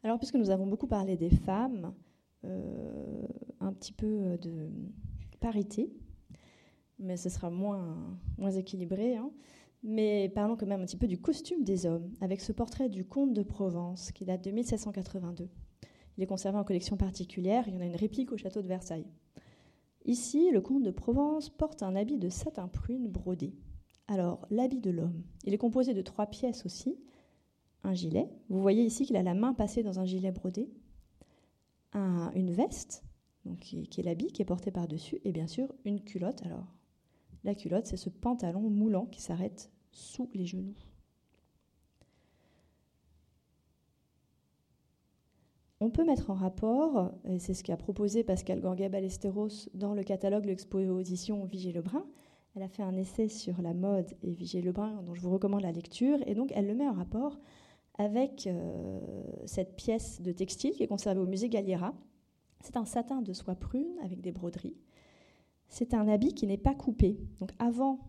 Alors, puisque nous avons beaucoup parlé des femmes, un petit peu de parité, mais ce sera moins, moins équilibré. Hein. Mais parlons quand même un petit peu du costume des hommes, avec ce portrait du comte de Provence qui date de 1782. Il est conservé en collection particulière, il y en a une réplique au château de Versailles. Ici, le comte de Provence porte un habit de satin prune brodé. Alors, l'habit de l'homme, il est composé de trois pièces aussi. Un gilet, vous voyez ici qu'il a la main passée dans un gilet brodé. Une veste, qui, est l'habit qui est porté par-dessus, et bien sûr une culotte. Alors, la culotte, c'est ce pantalon moulant qui s'arrête sous les genoux. On peut mettre en rapport, et c'est ce qu'a proposé Pascal Gorga Ballesteros dans le catalogue de l'exposition Vigier Lebrun. Elle a fait un essai sur la mode et Vigier Lebrun, dont je vous recommande la lecture, et donc elle le met en rapport avec euh, cette pièce de textile qui est conservée au musée Galliera. C'est un satin de soie prune avec des broderies. C'est un habit qui n'est pas coupé. Donc avant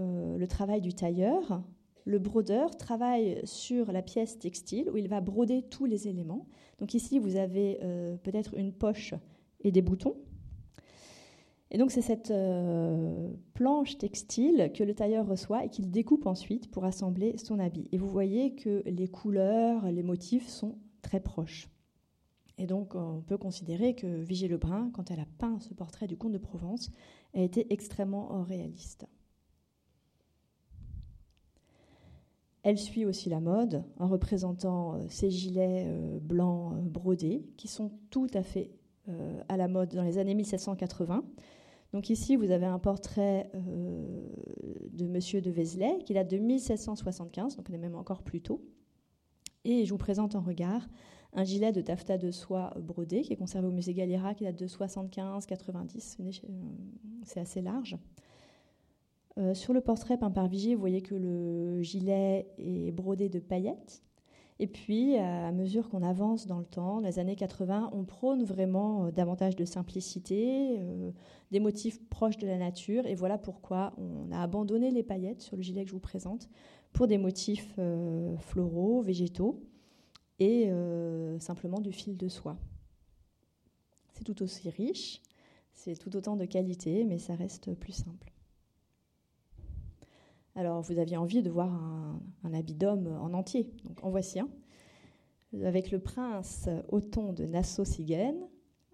euh, le travail du tailleur, le brodeur travaille sur la pièce textile où il va broder tous les éléments. Donc ici, vous avez euh, peut-être une poche et des boutons. Et donc c'est cette euh, planche textile que le tailleur reçoit et qu'il découpe ensuite pour assembler son habit. Et vous voyez que les couleurs, les motifs sont très proches. Et donc on peut considérer que Vigier Lebrun, quand elle a peint ce portrait du comte de Provence, a été extrêmement réaliste. Elle suit aussi la mode en représentant euh, ces gilets euh, blancs brodés qui sont tout à fait à la mode dans les années 1780. Donc ici, vous avez un portrait de Monsieur de Vézelay qui date de 1775, donc on est même encore plus tôt. Et je vous présente en regard un gilet de taffetas de soie brodé qui est conservé au musée Galliera qui date de 75-90, c'est assez large. Euh, sur le portrait peint par Vigier, vous voyez que le gilet est brodé de paillettes. Et puis, à mesure qu'on avance dans le temps, les années 80, on prône vraiment euh, davantage de simplicité, euh, des motifs proches de la nature. Et voilà pourquoi on a abandonné les paillettes sur le gilet que je vous présente pour des motifs floraux, végétaux et simplement du fil de soie. C'est tout aussi riche, c'est tout autant de qualité, mais ça reste plus simple. Alors, vous aviez envie de voir un, habit d'homme en entier. Donc, en voici un. Avec le prince Othon de Nassau-Siegen,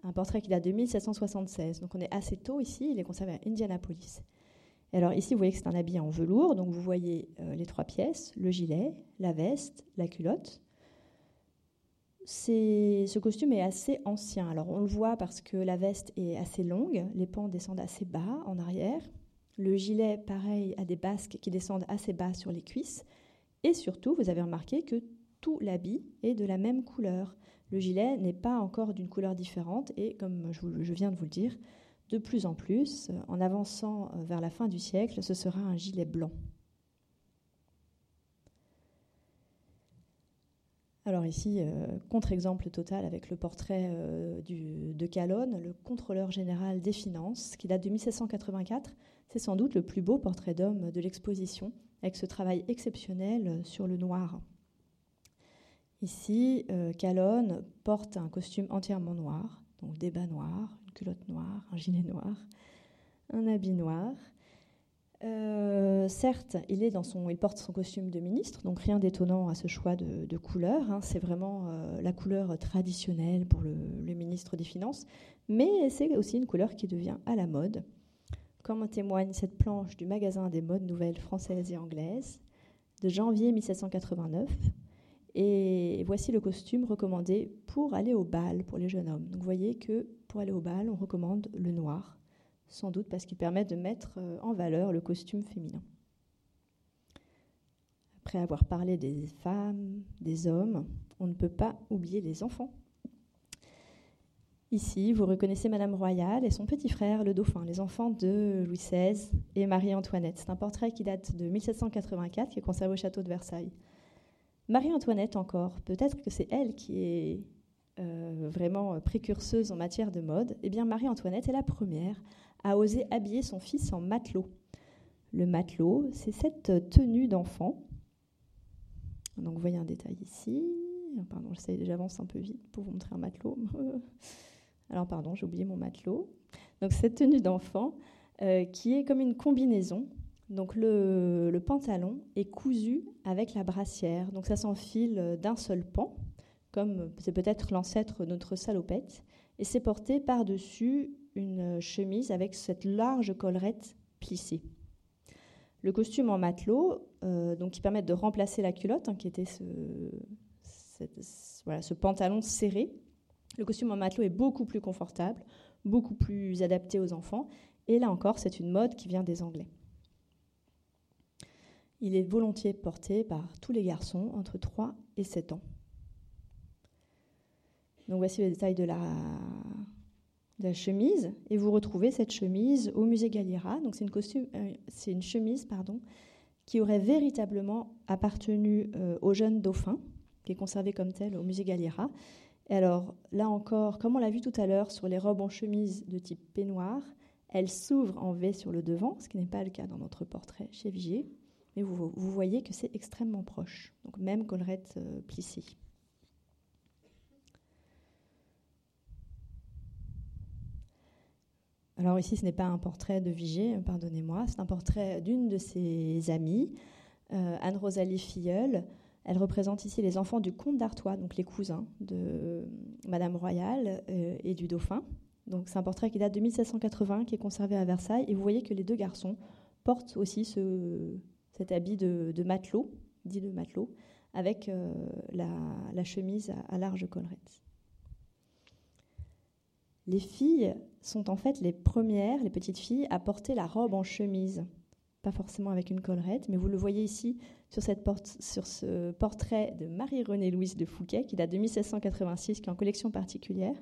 un portrait qui date de 1776. Donc, on est assez tôt ici. Il est conservé à Indianapolis. alors, ici, vous voyez que c'est un habit en velours. Donc, vous voyez euh, les trois pièces le gilet, la veste, la culotte. Ce costume est assez ancien. Alors, on le voit parce que la veste est assez longue, les pans descendent assez bas en arrière. Le gilet, pareil, a des basques qui descendent assez bas sur les cuisses. Et surtout, vous avez remarqué que tout l'habit est de la même couleur. Le gilet n'est pas encore d'une couleur différente et, comme je viens de vous le dire, de plus en plus, en avançant vers la fin du siècle, ce sera un gilet blanc. Alors ici, euh, contre-exemple total avec le portrait euh, de Calonne, le contrôleur général des finances, qui date de 1784. C'est sans doute le plus beau portrait d'homme de l'exposition, avec ce travail exceptionnel sur le noir. Ici, euh, Calonne porte un costume entièrement noir, donc des bas noirs, une culotte noire, un gilet noir, un habit noir. Euh, certes, il, porte son costume de ministre, donc rien d'étonnant à ce choix de, couleur. Hein. c'est vraiment euh, la couleur traditionnelle pour le, ministre des Finances, mais c'est aussi une couleur qui devient à la mode, comme en témoigne cette planche du magasin des modes nouvelles françaises et anglaises de janvier 1789. Et voici le costume recommandé pour aller au bal pour les jeunes hommes. Donc vous voyez que pour aller au bal, on recommande le noir sans doute parce qu'il permet de mettre euh, en valeur le costume féminin. Après avoir parlé des femmes, des hommes, on ne peut pas oublier les enfants. Ici, vous reconnaissez Madame Royale et son petit frère, le dauphin, les enfants de Louis XVI et Marie-Antoinette. C'est un portrait qui date de 1784, qui est conservé au château de Versailles. Marie-Antoinette encore, peut-être que c'est elle qui est euh, vraiment précurseuse en matière de mode. Eh bien, Marie-Antoinette est la première a osé habiller son fils en matelot. Le matelot, c'est cette tenue d'enfant. Donc vous voyez un détail ici. Pardon, j'avance un peu vite pour vous montrer un matelot. Alors pardon, j'ai oublié mon matelot. Donc cette tenue d'enfant euh, qui est comme une combinaison. Donc le, pantalon est cousu avec la brassière. Donc ça s'enfile d'un seul pan, comme c'est peut-être l'ancêtre de notre salopette. Et c'est porté par-dessus une chemise avec cette large collerette plissée. Le costume en matelot, euh, donc qui permet de remplacer la culotte, hein, qui était ce pantalon serré. Le costume en matelot est beaucoup plus confortable, beaucoup plus adapté aux enfants. Et là encore, c'est une mode qui vient des Anglais. Il est volontiers porté par tous les garçons entre 3 et 7 ans. Donc voici le détail de la, chemise. Et vous retrouvez cette chemise au musée Galliera. Donc c'est une, euh, chemise pardon, qui aurait véritablement appartenu euh, au jeune dauphin, qui est conservée comme telle au musée Galliera. Et alors là encore, comme on l'a vu tout à l'heure sur les robes en chemise de type peignoir, elle s'ouvre en V sur le devant, ce qui n'est pas le cas dans notre portrait chez Vigier. Mais vous, vous voyez que c'est extrêmement proche. Donc même collerette euh, plissée. Alors ici, ce n'est pas un portrait de Vigée, pardonnez-moi, c'est un portrait d'une de ses amies, euh, Anne-Rosalie Filleul. Elle représente ici les enfants du comte d'Artois, donc les cousins de Madame Royale euh, et du dauphin. Donc c'est un portrait qui date de 1780, qui est conservé à Versailles. Et vous voyez que les deux garçons portent aussi cet habit de, matelot, dit de matelot, avec euh, la, chemise à, à large collerette. Les filles sont en fait les premières, les petites filles, à porter la robe en chemise. Pas forcément avec une collerette, mais vous le voyez ici sur, cette porte, sur ce portrait de Marie-Renée Louise de Fouquet, qui date de 1686, qui est en collection particulière.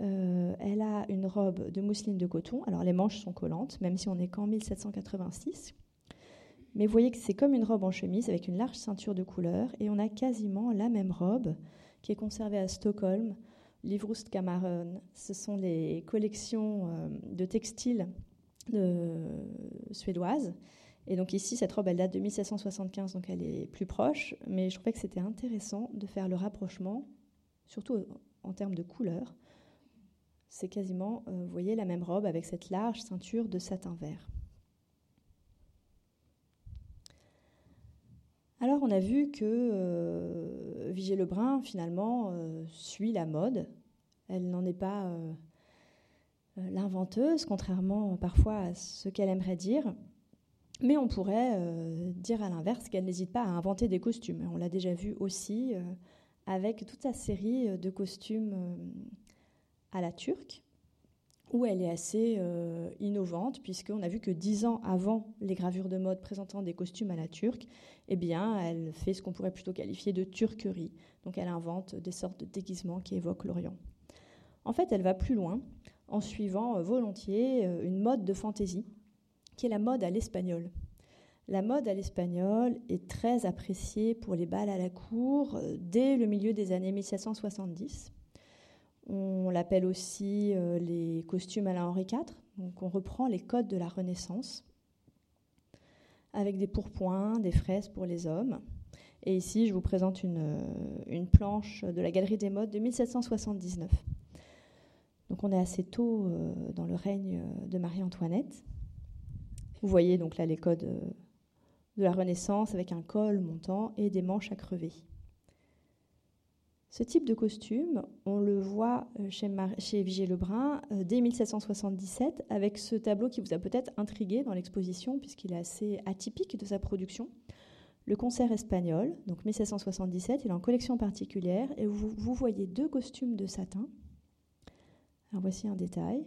Euh, elle a une robe de mousseline de coton. Alors les manches sont collantes, même si on n'est qu'en 1786. Mais vous voyez que c'est comme une robe en chemise avec une large ceinture de couleur, et on a quasiment la même robe qui est conservée à Stockholm Livrust Kammaren, ce sont les collections euh, de textiles suédoises. Et donc ici, cette robe, elle date de 1775, donc elle est plus proche. Mais je trouvais que c'était intéressant de faire le rapprochement, surtout en termes de couleur. C'est quasiment, euh, vous voyez, la même robe avec cette large ceinture de satin vert. Alors on a vu que euh, Vigée Lebrun finalement euh, suit la mode. Elle n'en est pas euh, l'inventeuse, contrairement parfois à ce qu'elle aimerait dire. Mais on pourrait dire à l'inverse qu'elle n'hésite pas à inventer des costumes. On l'a déjà vu aussi avec toute sa série de costumes à la turque où elle est assez euh, innovante, puisqu'on a vu que dix ans avant les gravures de mode présentant des costumes à la turque, eh bien, elle fait ce qu'on pourrait plutôt qualifier de turquerie. Donc elle invente des sortes de déguisements qui évoquent l'Orient. En fait, elle va plus loin en suivant euh, volontiers euh, une mode de fantaisie, qui est la mode à l'espagnol. La mode à l'espagnol est très appréciée pour les balles à la cour dès le milieu des années 1770 on l'appelle aussi euh, les costumes à la Henri IV. Donc on reprend les codes de la Renaissance avec des pourpoints, des fraises pour les hommes. Et ici, je vous présente une, euh, planche de la Galerie des Modes de 1779. Donc on est assez tôt euh, dans le règne de Marie-Antoinette. Vous voyez donc là les codes de la Renaissance avec un col montant et des manches à crever. Ce type de costume, on le voit euh, chez, chez Vigée Lebrun euh, dès 1777 avec ce tableau qui vous a peut-être intrigué dans l'exposition puisqu'il est assez atypique de sa production. Le concert espagnol, donc 1777, il est en collection particulière et vous voyez deux costumes de satin. Alors voici un détail.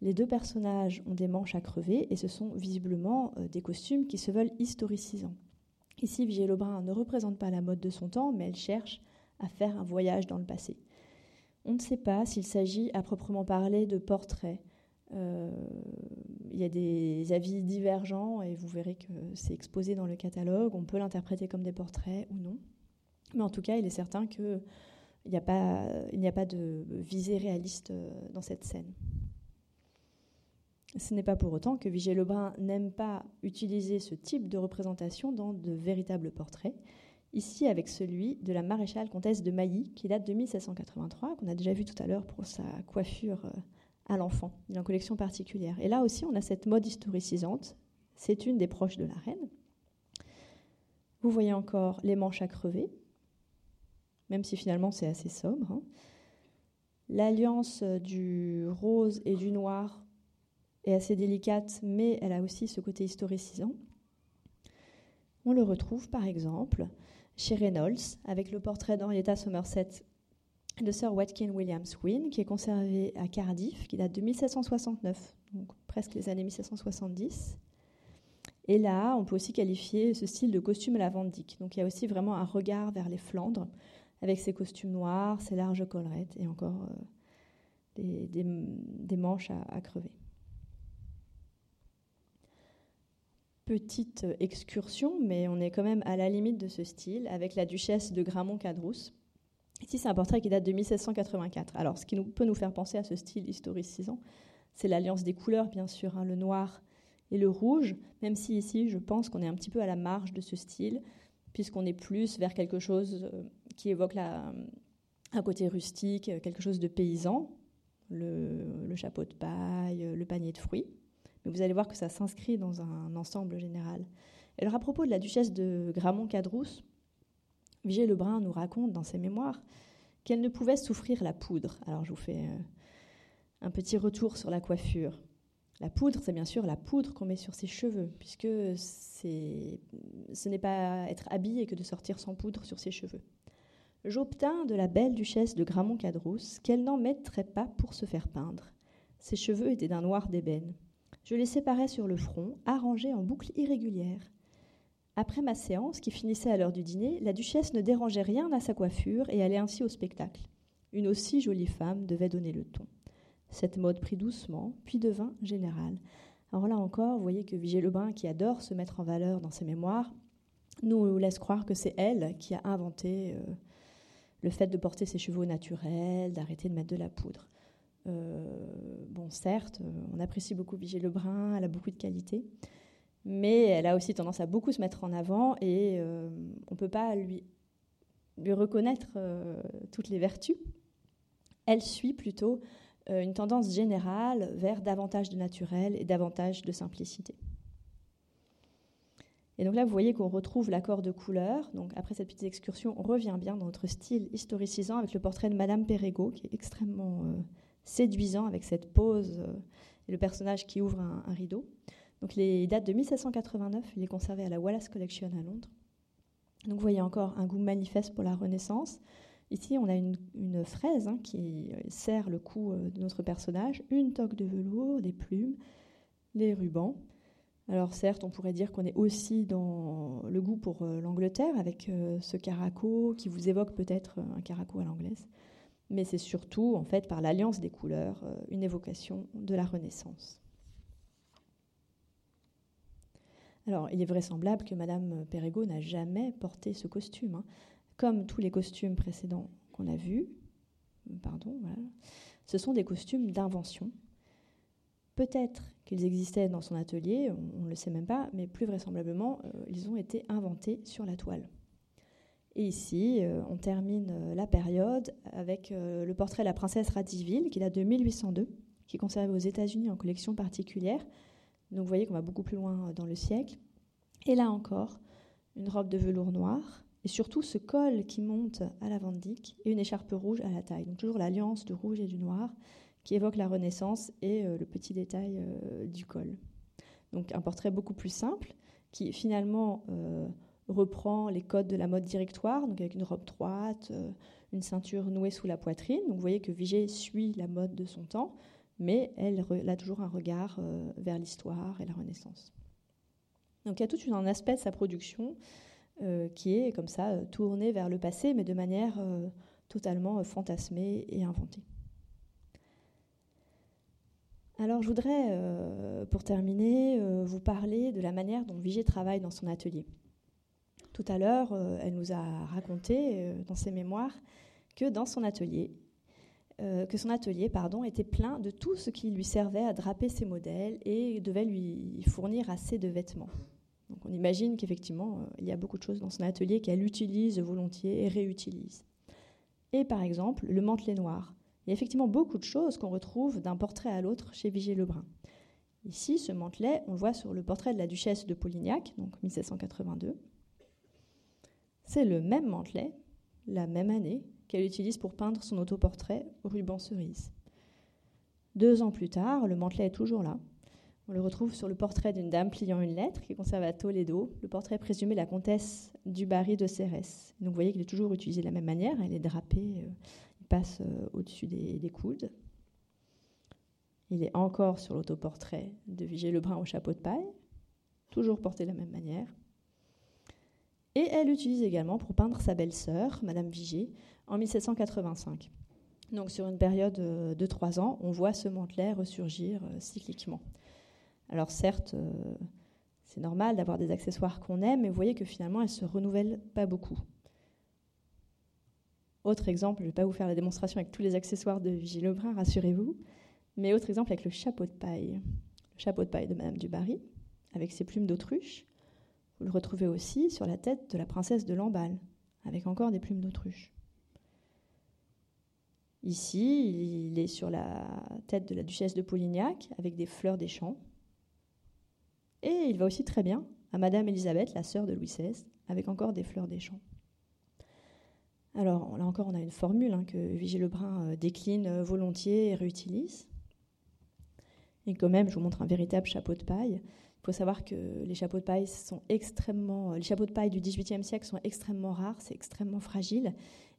Les deux personnages ont des manches à crever et ce sont visiblement euh, des costumes qui se veulent historicisants. Ici, Vigée Lebrun ne représente pas la mode de son temps, mais elle cherche à faire un voyage dans le passé. On ne sait pas s'il s'agit à proprement parler de portraits. Euh, il y a des avis divergents et vous verrez que c'est exposé dans le catalogue. On peut l'interpréter comme des portraits ou non. Mais en tout cas, il est certain qu'il n'y a, pas, de visée réaliste euh, dans cette scène. Ce n'est pas pour autant que Vigée Lebrun n'aime pas utiliser ce type de représentation dans de véritables portraits ici avec celui de la maréchale comtesse de Mailly, qui date de 1783, qu'on a déjà vu tout à l'heure pour sa coiffure euh, à l'enfant. Il une collection particulière. Et là aussi, on a cette mode historicisante. C'est une des proches de la reine. Vous voyez encore les manches à crever, même si finalement c'est assez sobre. Hein. L'alliance du rose et du noir est assez délicate, mais elle a aussi ce côté historicisant. On le retrouve par exemple chez Reynolds avec le portrait d'Henrietta Somerset de Sir Watkin Williams Wynne, qui est conservé à Cardiff, qui date de 1769, donc presque les années 1770. Et là, on peut aussi qualifier ce style de costume à la Vandyck. Donc il y a aussi vraiment un regard vers les Flandres, avec ses costumes noirs, ses larges collerettes et encore euh, des, manches à, crever. Petite excursion, mais on est quand même à la limite de ce style, avec la duchesse de Gramont-Cadrousse. Ici, c'est un portrait qui date de 1784. Alors, ce qui peut nous faire penser à ce style historicisant, c'est l'alliance des couleurs, bien sûr, hein, le noir et le rouge, même si ici, je pense qu'on est un petit peu à la marge de ce style, puisqu'on est plus vers quelque chose euh, qui évoque un côté rustique, quelque chose de paysan, le, chapeau de paille, le panier de fruits. Mais vous allez voir que ça s'inscrit dans un ensemble général. alors à propos de la duchesse de Gramont-Cadrousse, Vigée Lebrun nous raconte dans ses mémoires qu'elle ne pouvait souffrir la poudre. Alors je vous fais euh, un petit retour sur la coiffure. La poudre, c'est bien sûr la poudre qu'on met sur ses cheveux, puisque ce n'est pas être habillé que de sortir sans poudre sur ses cheveux. J'obtins de la belle duchesse de Gramont-Cadrousse qu'elle n'en mettrait pas pour se faire peindre. Ses cheveux étaient d'un noir d'ébène. Je les séparais sur le front, arrangés en boucles irrégulières. Après ma séance, qui finissait à l'heure du dîner, la duchesse ne dérangeait rien à sa coiffure et allait ainsi au spectacle. Une aussi jolie femme devait donner le ton. Cette mode prit doucement, puis devint générale. Alors là encore, vous voyez que Vigée Lebrun, qui adore se mettre en valeur dans ses mémoires, nous laisse croire que c'est elle qui a inventé euh, le fait de porter ses cheveux naturels, d'arrêter de mettre de la poudre. Euh, bon, certes, on apprécie beaucoup Vigée Lebrun, elle a beaucoup de qualités, mais elle a aussi tendance à beaucoup se mettre en avant et euh, on ne peut pas lui, reconnaître toutes les vertus. Elle suit plutôt euh, une tendance générale vers davantage de naturel et davantage de simplicité. Et donc là, vous voyez qu'on retrouve l'accord de couleur. Donc après cette petite excursion, on revient bien dans notre style historicisant avec le portrait de Madame Perregaux, qui est extrêmement euh, séduisant avec cette pose euh, et le personnage qui ouvre un, rideau. Donc les dates de 1789, il est conservé à la Wallace Collection à Londres. Donc vous voyez encore un goût manifeste pour la Renaissance. Ici, on a une, fraise hein, qui serre le cou euh, de notre personnage, une toque de velours, des plumes, des rubans. Alors certes, on pourrait dire qu'on est aussi dans le goût pour euh, l'Angleterre, avec euh, ce caraco qui vous évoque peut-être un caraco à l'anglaise, mais c'est surtout, en fait, par l'alliance des couleurs, une évocation de la Renaissance. Alors, il est vraisemblable que Madame Perregaux n'a jamais porté ce costume. Hein comme tous les costumes précédents qu'on a vus, pardon, ce sont des costumes d'invention. Peut-être qu'ils existaient dans son atelier, on ne le sait même pas, mais plus vraisemblablement, euh, ils ont été inventés sur la toile. Et ici, euh, on termine euh, la période avec le portrait de la princesse Radziwill, qui date de 1802, qui est conservé aux États-Unis en collection particulière. Donc vous voyez qu'on va beaucoup plus loin dans le siècle. Et là encore, une robe de velours noir, et surtout ce col qui monte à la Vandyck et une écharpe rouge à la taille. Donc toujours l'alliance du rouge et du noir qui évoque la Renaissance et euh, le petit détail euh, du col. Donc un portrait beaucoup plus simple qui finalement euh, reprend les codes de la mode directoire, donc avec une robe droite, une ceinture nouée sous la poitrine. Donc vous voyez que Vigée suit la mode de son temps, mais elle, a toujours un regard vers l'histoire et la Renaissance. Donc il y a tout un aspect de sa production qui est comme ça tourné vers le passé, mais de manière totalement fantasmée et inventée. Alors je voudrais, pour terminer, vous parler de la manière dont Vigée travaille dans son atelier. Tout à l'heure, elle nous a raconté dans ses mémoires que dans son atelier, que son atelier pardon, était plein de tout ce qui lui servait à draper ses modèles et devait lui fournir assez de vêtements on imagine qu'effectivement, euh, il y a beaucoup de choses dans son atelier qu'elle utilise volontiers et réutilise. Et par exemple, le mantelet noir. Il y a effectivement beaucoup de choses qu'on retrouve d'un portrait à l'autre chez Vigée Lebrun. Ici, ce mantelet, on le voit sur le portrait de la duchesse de Polignac, donc 1782. C'est le même mantelet, la même année, qu'elle utilise pour peindre son autoportrait au ruban cerise. Deux ans plus tard, le mantelet est toujours là. On le retrouve sur le portrait d'une dame pliant une lettre qui conserve à Toledo, le portrait présumé de la comtesse du Barry de Cérès. Donc vous voyez qu'il est toujours utilisé de la même manière, elle est drapée, euh, passe euh, au-dessus des, des, coudes. Il est encore sur l'autoportrait de Vigée Lebrun au chapeau de paille, toujours porté de la même manière. Et elle l'utilise également pour peindre sa belle-sœur, Madame Vigée, en 1785. Donc sur une période euh, de trois ans, on voit ce mantelet ressurgir cycliquement. Alors certes, euh, c'est normal d'avoir des accessoires qu'on aime, mais vous voyez que finalement, elles ne se renouvellent pas beaucoup. Autre exemple, je ne vais pas vous faire la démonstration avec tous les accessoires de Vigie Lebrun, rassurez-vous, mais autre exemple avec le chapeau de paille. Le chapeau de paille de Madame du Barry, avec ses plumes d'autruche. Vous le retrouvez aussi sur la tête de la princesse de Lamballe, avec encore des plumes d'autruche. Ici, il est sur la tête de la duchesse de Polignac, avec des fleurs des champs. Et il va aussi très bien à Madame Elisabeth, la sœur de Louis XVI, avec encore des fleurs des champs. Alors là encore, on a une formule hein, que Vigée Lebrun euh, décline euh, volontiers et réutilise. Et quand même, je vous montre un véritable chapeau de paille. Il faut savoir que les chapeaux de paille sont extrêmement, les chapeaux de paille du XVIIIe siècle sont extrêmement rares, c'est extrêmement fragile.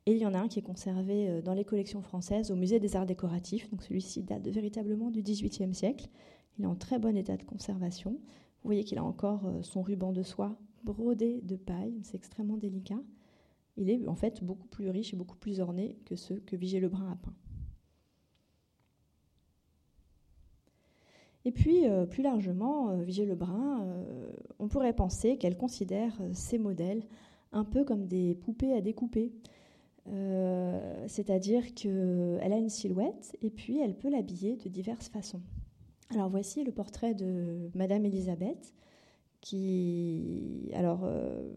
Et il y en a un qui est conservé euh, dans les collections françaises au musée des arts décoratifs. Donc celui-ci date véritablement du XVIIIe siècle. Il est en très bon état de conservation. Vous voyez qu'il a encore euh, son ruban de soie brodé de paille, c'est extrêmement délicat. Il est en fait beaucoup plus riche et beaucoup plus orné que ceux que Vigée Lebrun a peints. Et puis, euh, plus largement, euh, Vigée Lebrun, on pourrait penser qu'elle considère ses modèles un peu comme des poupées à découper. C'est-à-dire qu'elle a une silhouette et puis elle peut l'habiller de diverses façons. Alors voici le portrait de Madame Elisabeth, alors euh,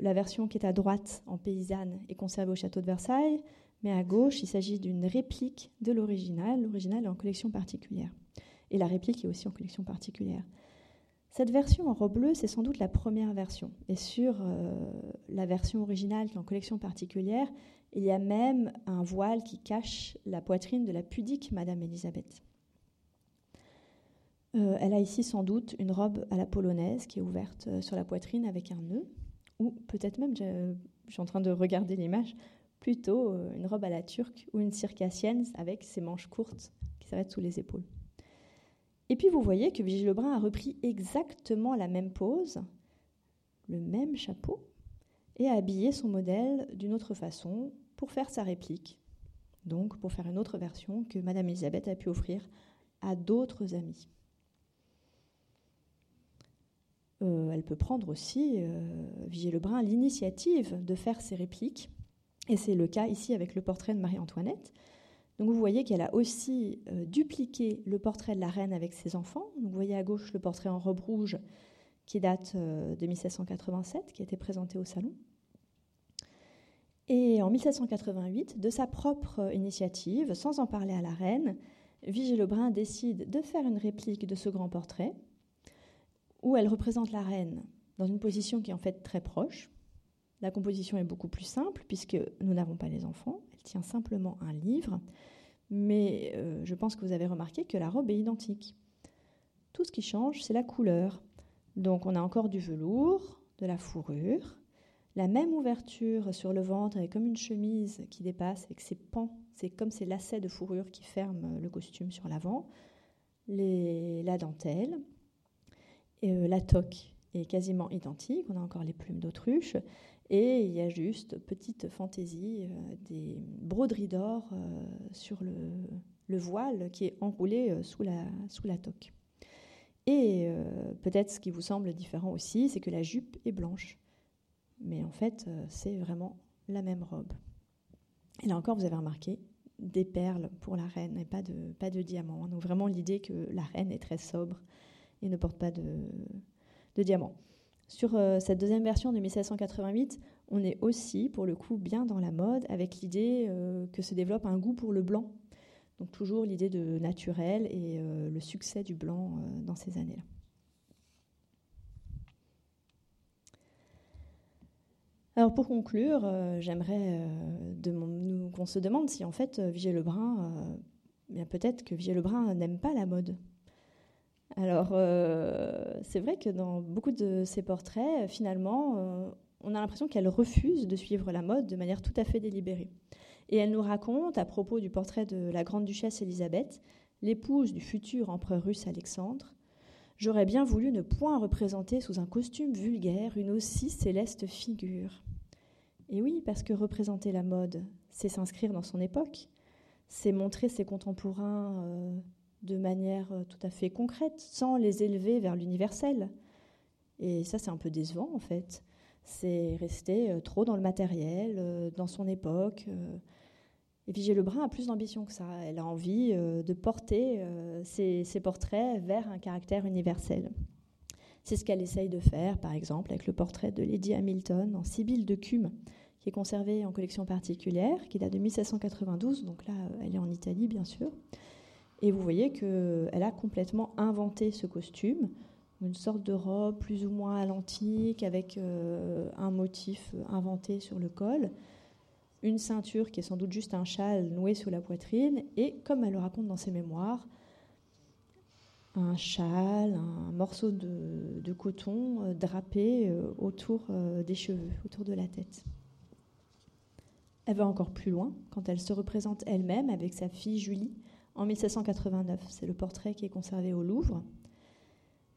la version qui est à droite en paysanne est conservée au château de Versailles, mais à gauche il s'agit d'une réplique de l'original. L'original est en collection particulière, et la réplique est aussi en collection particulière. Cette version en robe bleue, c'est sans doute la première version. Et sur euh, la version originale qui est en collection particulière, il y a même un voile qui cache la poitrine de la pudique Madame Elisabeth. Euh, elle a ici sans doute une robe à la polonaise qui est ouverte euh, sur la poitrine avec un nœud, ou peut-être même, je, suis en train de regarder l'image, plutôt euh, une robe à la turque ou une circassienne avec ses manches courtes qui s'arrêtent sous les épaules. Et puis vous voyez que Vigée Lebrun a repris exactement la même pose, le même chapeau, et a habillé son modèle d'une autre façon pour faire sa réplique. Donc pour faire une autre version que Madame Elisabeth a pu offrir à d'autres amis. Euh, elle peut prendre aussi, euh, Vigée Lebrun, l'initiative de faire ses répliques. Et c'est le cas ici avec le portrait de Marie-Antoinette. Donc vous voyez qu'elle a aussi euh, dupliqué le portrait de la reine avec ses enfants. vous voyez à gauche le portrait en robe rouge qui date de 1787, qui a été présenté au salon. Et en 1788, de sa propre initiative, sans en parler à la reine, Vigée Lebrun décide de faire une réplique de ce grand portrait où elle représente la reine dans une position qui est en fait très proche. La composition est beaucoup plus simple puisque nous n'avons pas les enfants, elle tient simplement un livre, mais euh, je pense que vous avez remarqué que la robe est identique. Tout ce qui change, c'est la couleur. Donc on a encore du velours, de la fourrure, la même ouverture sur le ventre avec comme une chemise qui dépasse avec ses pans, c'est comme ces lacets de fourrure qui ferment le costume sur l'avant, la dentelle, euh, la toque est quasiment identique, on a encore les plumes d'autruche, et il y a juste petite fantaisie euh, des broderies d'or euh, sur le, voile qui est enroulé sous la, toque. Et peut-être ce qui vous semble différent aussi, c'est que la jupe est blanche. Mais en fait, c'est vraiment la même robe. Et là encore, vous avez remarqué des perles pour la reine et pas de, pas de diamants. Donc vraiment l'idée que la reine est très sobre et ne porte pas de, diamants. Sur euh, cette deuxième version de 1788, on est aussi, pour le coup, bien dans la mode, avec l'idée euh, que se développe un goût pour le blanc. Donc toujours l'idée de naturel et euh, le succès du blanc dans ces années-là. Alors pour conclure, j'aimerais qu'on se demande si en fait Vigée Lebrun, peut-être que Vigée Lebrun n'aime pas la mode. Alors c'est vrai que dans beaucoup de ses portraits, finalement, on a l'impression qu'elle refuse de suivre la mode de manière tout à fait délibérée. Et elle nous raconte, à propos du portrait de la grande duchesse Élisabeth, l'épouse du futur empereur russe Alexandre, J'aurais bien voulu ne point représenter sous un costume vulgaire une aussi céleste figure. Et oui, parce que représenter la mode, c'est s'inscrire dans son époque, c'est montrer ses contemporains euh, de manière euh, tout à fait concrète, sans les élever vers l'universel. Et ça, c'est un peu décevant, en fait c'est rester euh, trop dans le matériel, euh, dans son époque. Et Vigée Lebrun a plus d'ambition que ça. Elle a envie de porter ses, portraits vers un caractère universel. C'est ce qu'elle essaye de faire, par exemple, avec le portrait de Lady Hamilton en Sibylle de Cume, qui est conservé en collection particulière, qui date de 1792. Donc là, elle est en Italie, bien sûr. Et vous voyez qu'elle a complètement inventé ce costume une sorte de robe plus ou moins à l'antique avec euh, un motif inventé sur le col, une ceinture qui est sans doute juste un châle noué sous la poitrine, et comme elle le raconte dans ses mémoires, un châle, un morceau de, coton euh, drapé euh, autour des cheveux, autour de la tête. Elle va encore plus loin quand elle se représente elle-même avec sa fille Julie en 1789. C'est le portrait qui est conservé au Louvre.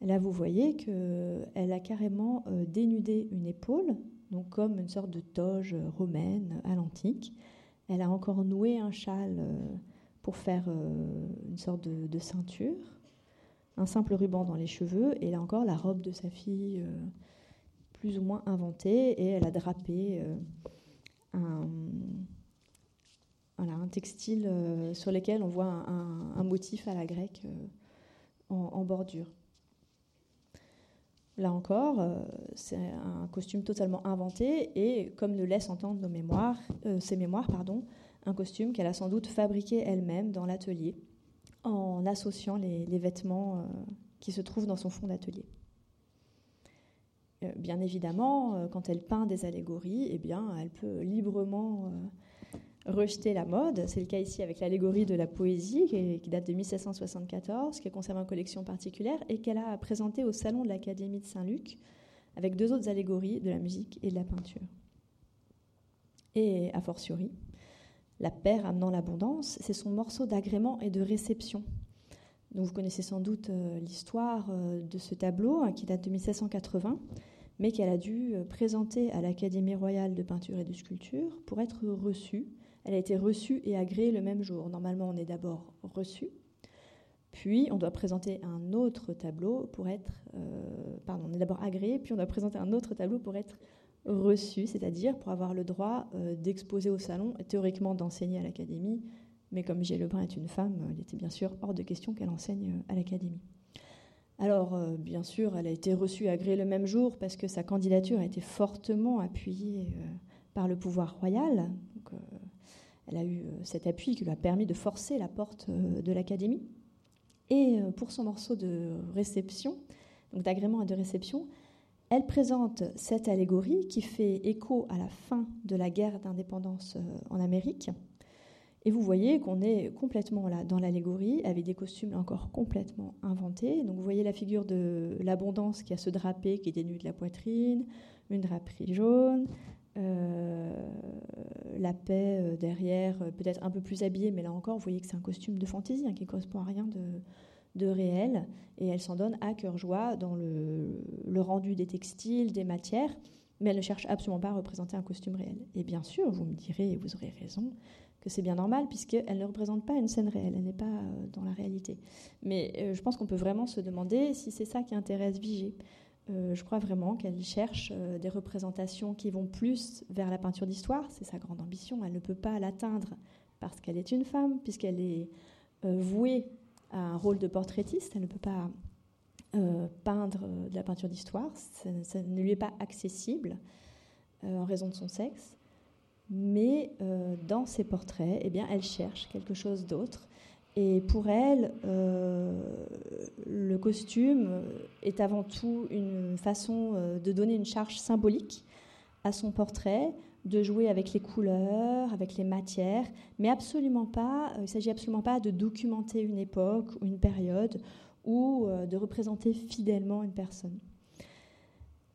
Là, vous voyez qu'elle a carrément euh, dénudé une épaule, donc comme une sorte de toge romaine à l'antique. Elle a encore noué un châle euh, pour faire euh, une sorte de, ceinture, un simple ruban dans les cheveux, et là encore la robe de sa fille plus ou moins inventée, et elle a drapé un, textile sur lequel on voit un, motif à la grecque en bordure. Là encore, euh, c'est un costume totalement inventé et, comme le laissent entendre euh, ses mémoires, pardon, un costume qu'elle a sans doute fabriqué elle-même dans l'atelier en associant les, vêtements euh, qui se trouvent dans son fond d'atelier. bien évidemment, quand elle peint des allégories, eh bien, elle peut librement rejeter la mode. C'est le cas ici avec l'allégorie de la poésie qui, date de 1774, qui est conservée en collection particulière et qu'elle a présentée au Salon de l'Académie de Saint-Luc avec deux autres allégories de la musique et de la peinture. Et a fortiori, la paire amenant l'abondance, c'est son morceau d'agrément et de réception. Donc vous connaissez sans doute euh, l'histoire euh, de ce tableau hein, qui date de 1780, mais qu'elle a dû euh, présenter à l'Académie royale de peinture et de sculpture pour être reçue elle a été reçue et agréée le même jour. Normalement, on est d'abord reçu, puis on doit présenter un autre tableau pour être... Euh, pardon, on est d'abord agréé, puis on doit présenter un autre tableau pour être reçu, c'est-à-dire pour avoir le droit euh, d'exposer au salon théoriquement d'enseigner à l'académie. Mais comme Gilles Lebrun est une femme, il était bien sûr hors de question qu'elle enseigne euh, à l'académie. Alors, bien sûr, elle a été reçue et agréée le même jour parce que sa candidature a été fortement appuyée par le pouvoir royal. Elle a eu euh, cet appui qui lui a permis de forcer la porte euh, de l'académie. Et euh, pour son morceau de réception, donc d'agrément et de réception, elle présente cette allégorie qui fait écho à la fin de la guerre d'indépendance en Amérique. Et vous voyez qu'on est complètement là dans l'allégorie, avec des costumes encore complètement inventés. Donc vous voyez la figure de l'abondance qui a ce drapé qui est de la poitrine, une draperie jaune, la paix euh, derrière, euh, peut-être un peu plus habillée, mais là encore, vous voyez que c'est un costume de fantaisie hein, qui ne correspond à rien de, réel. Et elle s'en donne à cœur joie dans le, rendu des textiles, des matières, mais elle ne cherche absolument pas à représenter un costume réel. Et bien sûr, vous me direz, et vous aurez raison, que c'est bien normal, puisqu'elle ne représente pas une scène réelle, elle n'est pas dans la réalité. Mais je pense qu'on peut vraiment se demander si c'est ça qui intéresse Vigée. Euh, je crois vraiment qu'elle cherche euh, des représentations qui vont plus vers la peinture d'histoire. C'est sa grande ambition. Elle ne peut pas l'atteindre parce qu'elle est une femme, puisqu'elle est euh, vouée à un rôle de portraitiste. Elle ne peut pas peindre de la peinture d'histoire. Ça, ne lui est pas accessible en raison de son sexe. Mais dans ses portraits, eh bien, elle cherche quelque chose d'autre et pour elle, euh, le costume est avant tout une façon euh, de donner une charge symbolique à son portrait de jouer avec les couleurs, avec les matières, mais absolument pas, il ne s'agit absolument pas de documenter une époque ou une période ou de représenter fidèlement une personne.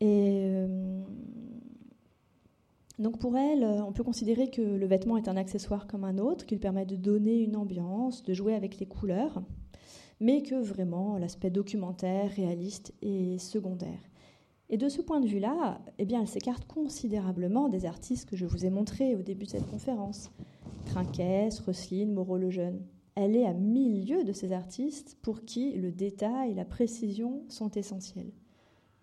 Et donc pour elle, on peut considérer que le vêtement est un accessoire comme un autre, qu'il permet de donner une ambiance, de jouer avec les couleurs, mais que vraiment l'aspect documentaire, réaliste est secondaire. Et de ce point de vue-là, eh bien, elle s'écarte considérablement des artistes que je vous ai montrés au début de cette conférence. Trinquès, Roselyne, Moreau le Jeune. Elle est à milieu de ces artistes pour qui le détail la précision sont essentiels.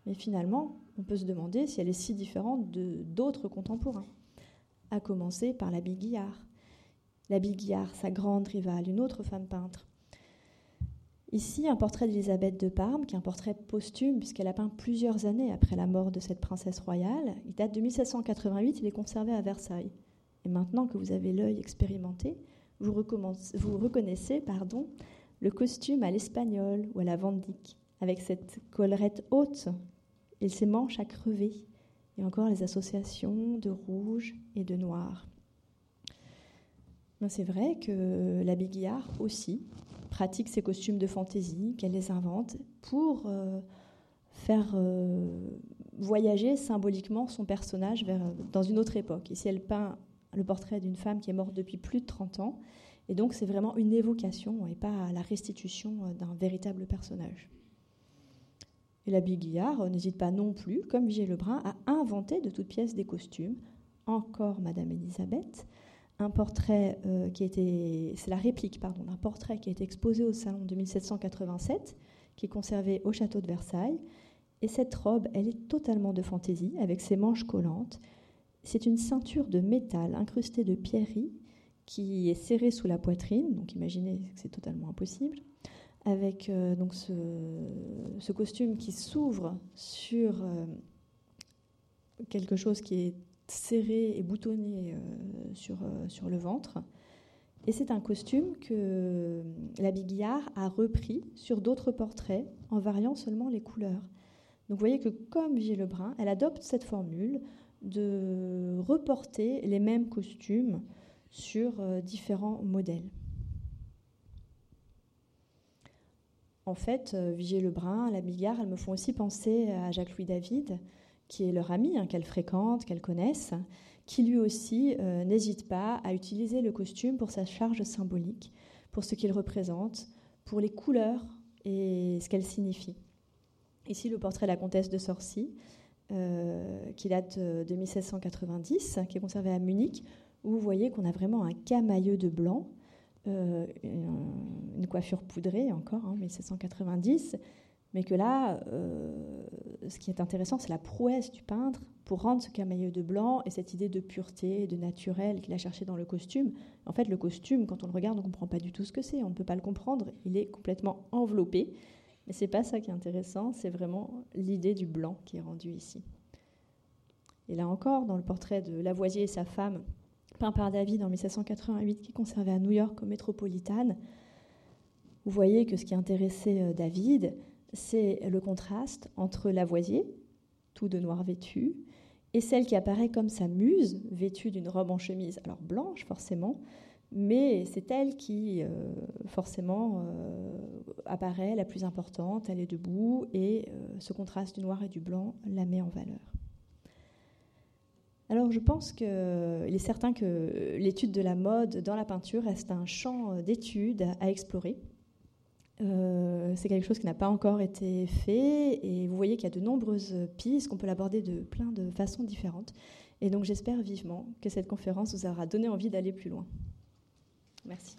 Mais finalement, on peut se demander si elle est si différente de d'autres contemporains, à commencer par la Guillard. La Guillard, sa grande rivale, une autre femme peintre. Ici, un portrait d'Élisabeth de Parme, qui est un portrait posthume, puisqu'elle a peint plusieurs années après la mort de cette princesse royale. Il date de 1788, il est conservé à Versailles. Et maintenant que vous avez l'œil expérimenté, vous, reconnaissez pardon, le costume à l'espagnol ou à la Vandyck, avec cette collerette haute et ses manches à crever, et encore les associations de rouge et de noir. C'est vrai que la Guillard aussi pratique ses costumes de fantaisie, qu'elle les invente pour euh, faire euh, voyager symboliquement son personnage vers, dans une autre époque. Ici, elle peint le portrait d'une femme qui est morte depuis plus de 30 ans, et donc c'est vraiment une évocation et pas la restitution euh, d'un véritable personnage. Et la Guillard n'hésite pas non plus, comme Vigée Lebrun, à inventer de toutes pièces des costumes. Encore Madame Elisabeth, un portrait euh, qui était, c'est la réplique, pardon, d'un portrait qui a été exposé au salon de 1787, qui est conservé au château de Versailles. Et cette robe, elle est totalement de fantaisie, avec ses manches collantes. C'est une ceinture de métal incrustée de pierreries qui est serrée sous la poitrine, donc imaginez que c'est totalement impossible avec euh, donc ce, costume qui s'ouvre sur euh, quelque chose qui est serré et boutonné euh, sur, sur le ventre. Et c'est un costume que la Guillard a repris sur d'autres portraits en variant seulement les couleurs. Donc vous voyez que comme Gilles Lebrun, elle adopte cette formule de reporter les mêmes costumes sur différents modèles. En fait, euh, Vigier Lebrun, la Bigard, elles me font aussi penser à Jacques-Louis David, qui est leur ami, hein, qu'elle fréquente, qu'elle connaissent, qui lui aussi euh, n'hésite pas à utiliser le costume pour sa charge symbolique, pour ce qu'il représente, pour les couleurs et ce qu'elle signifie. Ici, le portrait de la comtesse de Sorcy, euh, qui date de 1790, qui est conservé à Munich, où vous voyez qu'on a vraiment un camailleux de blanc euh, une, coiffure poudrée encore, hein, 1790, mais que là, euh, ce qui est intéressant, c'est la prouesse du peintre pour rendre ce camailleux de blanc et cette idée de pureté, de naturel qu'il a cherché dans le costume. En fait, le costume, quand on le regarde, on ne comprend pas du tout ce que c'est, on ne peut pas le comprendre, il est complètement enveloppé. Mais c'est pas ça qui est intéressant, c'est vraiment l'idée du blanc qui est rendue ici. Et là encore, dans le portrait de Lavoisier et sa femme, par David en 1788, qui est conservé à New York au Metropolitan. Vous voyez que ce qui intéressait euh, David, c'est le contraste entre Lavoisier, tout de noir vêtu, et celle qui apparaît comme sa muse, vêtue d'une robe en chemise, alors blanche forcément, mais c'est elle qui, euh, forcément, euh, apparaît la plus importante, elle est debout, et ce contraste du noir et du blanc la met en valeur. Alors je pense qu'il est certain que l'étude de la mode dans la peinture reste un champ d'études à explorer. Euh, c'est quelque chose qui n'a pas encore été fait et vous voyez qu'il y a de nombreuses pistes, qu'on peut l'aborder de plein de façons différentes. Et donc j'espère vivement que cette conférence vous aura donné envie d'aller plus loin. Merci.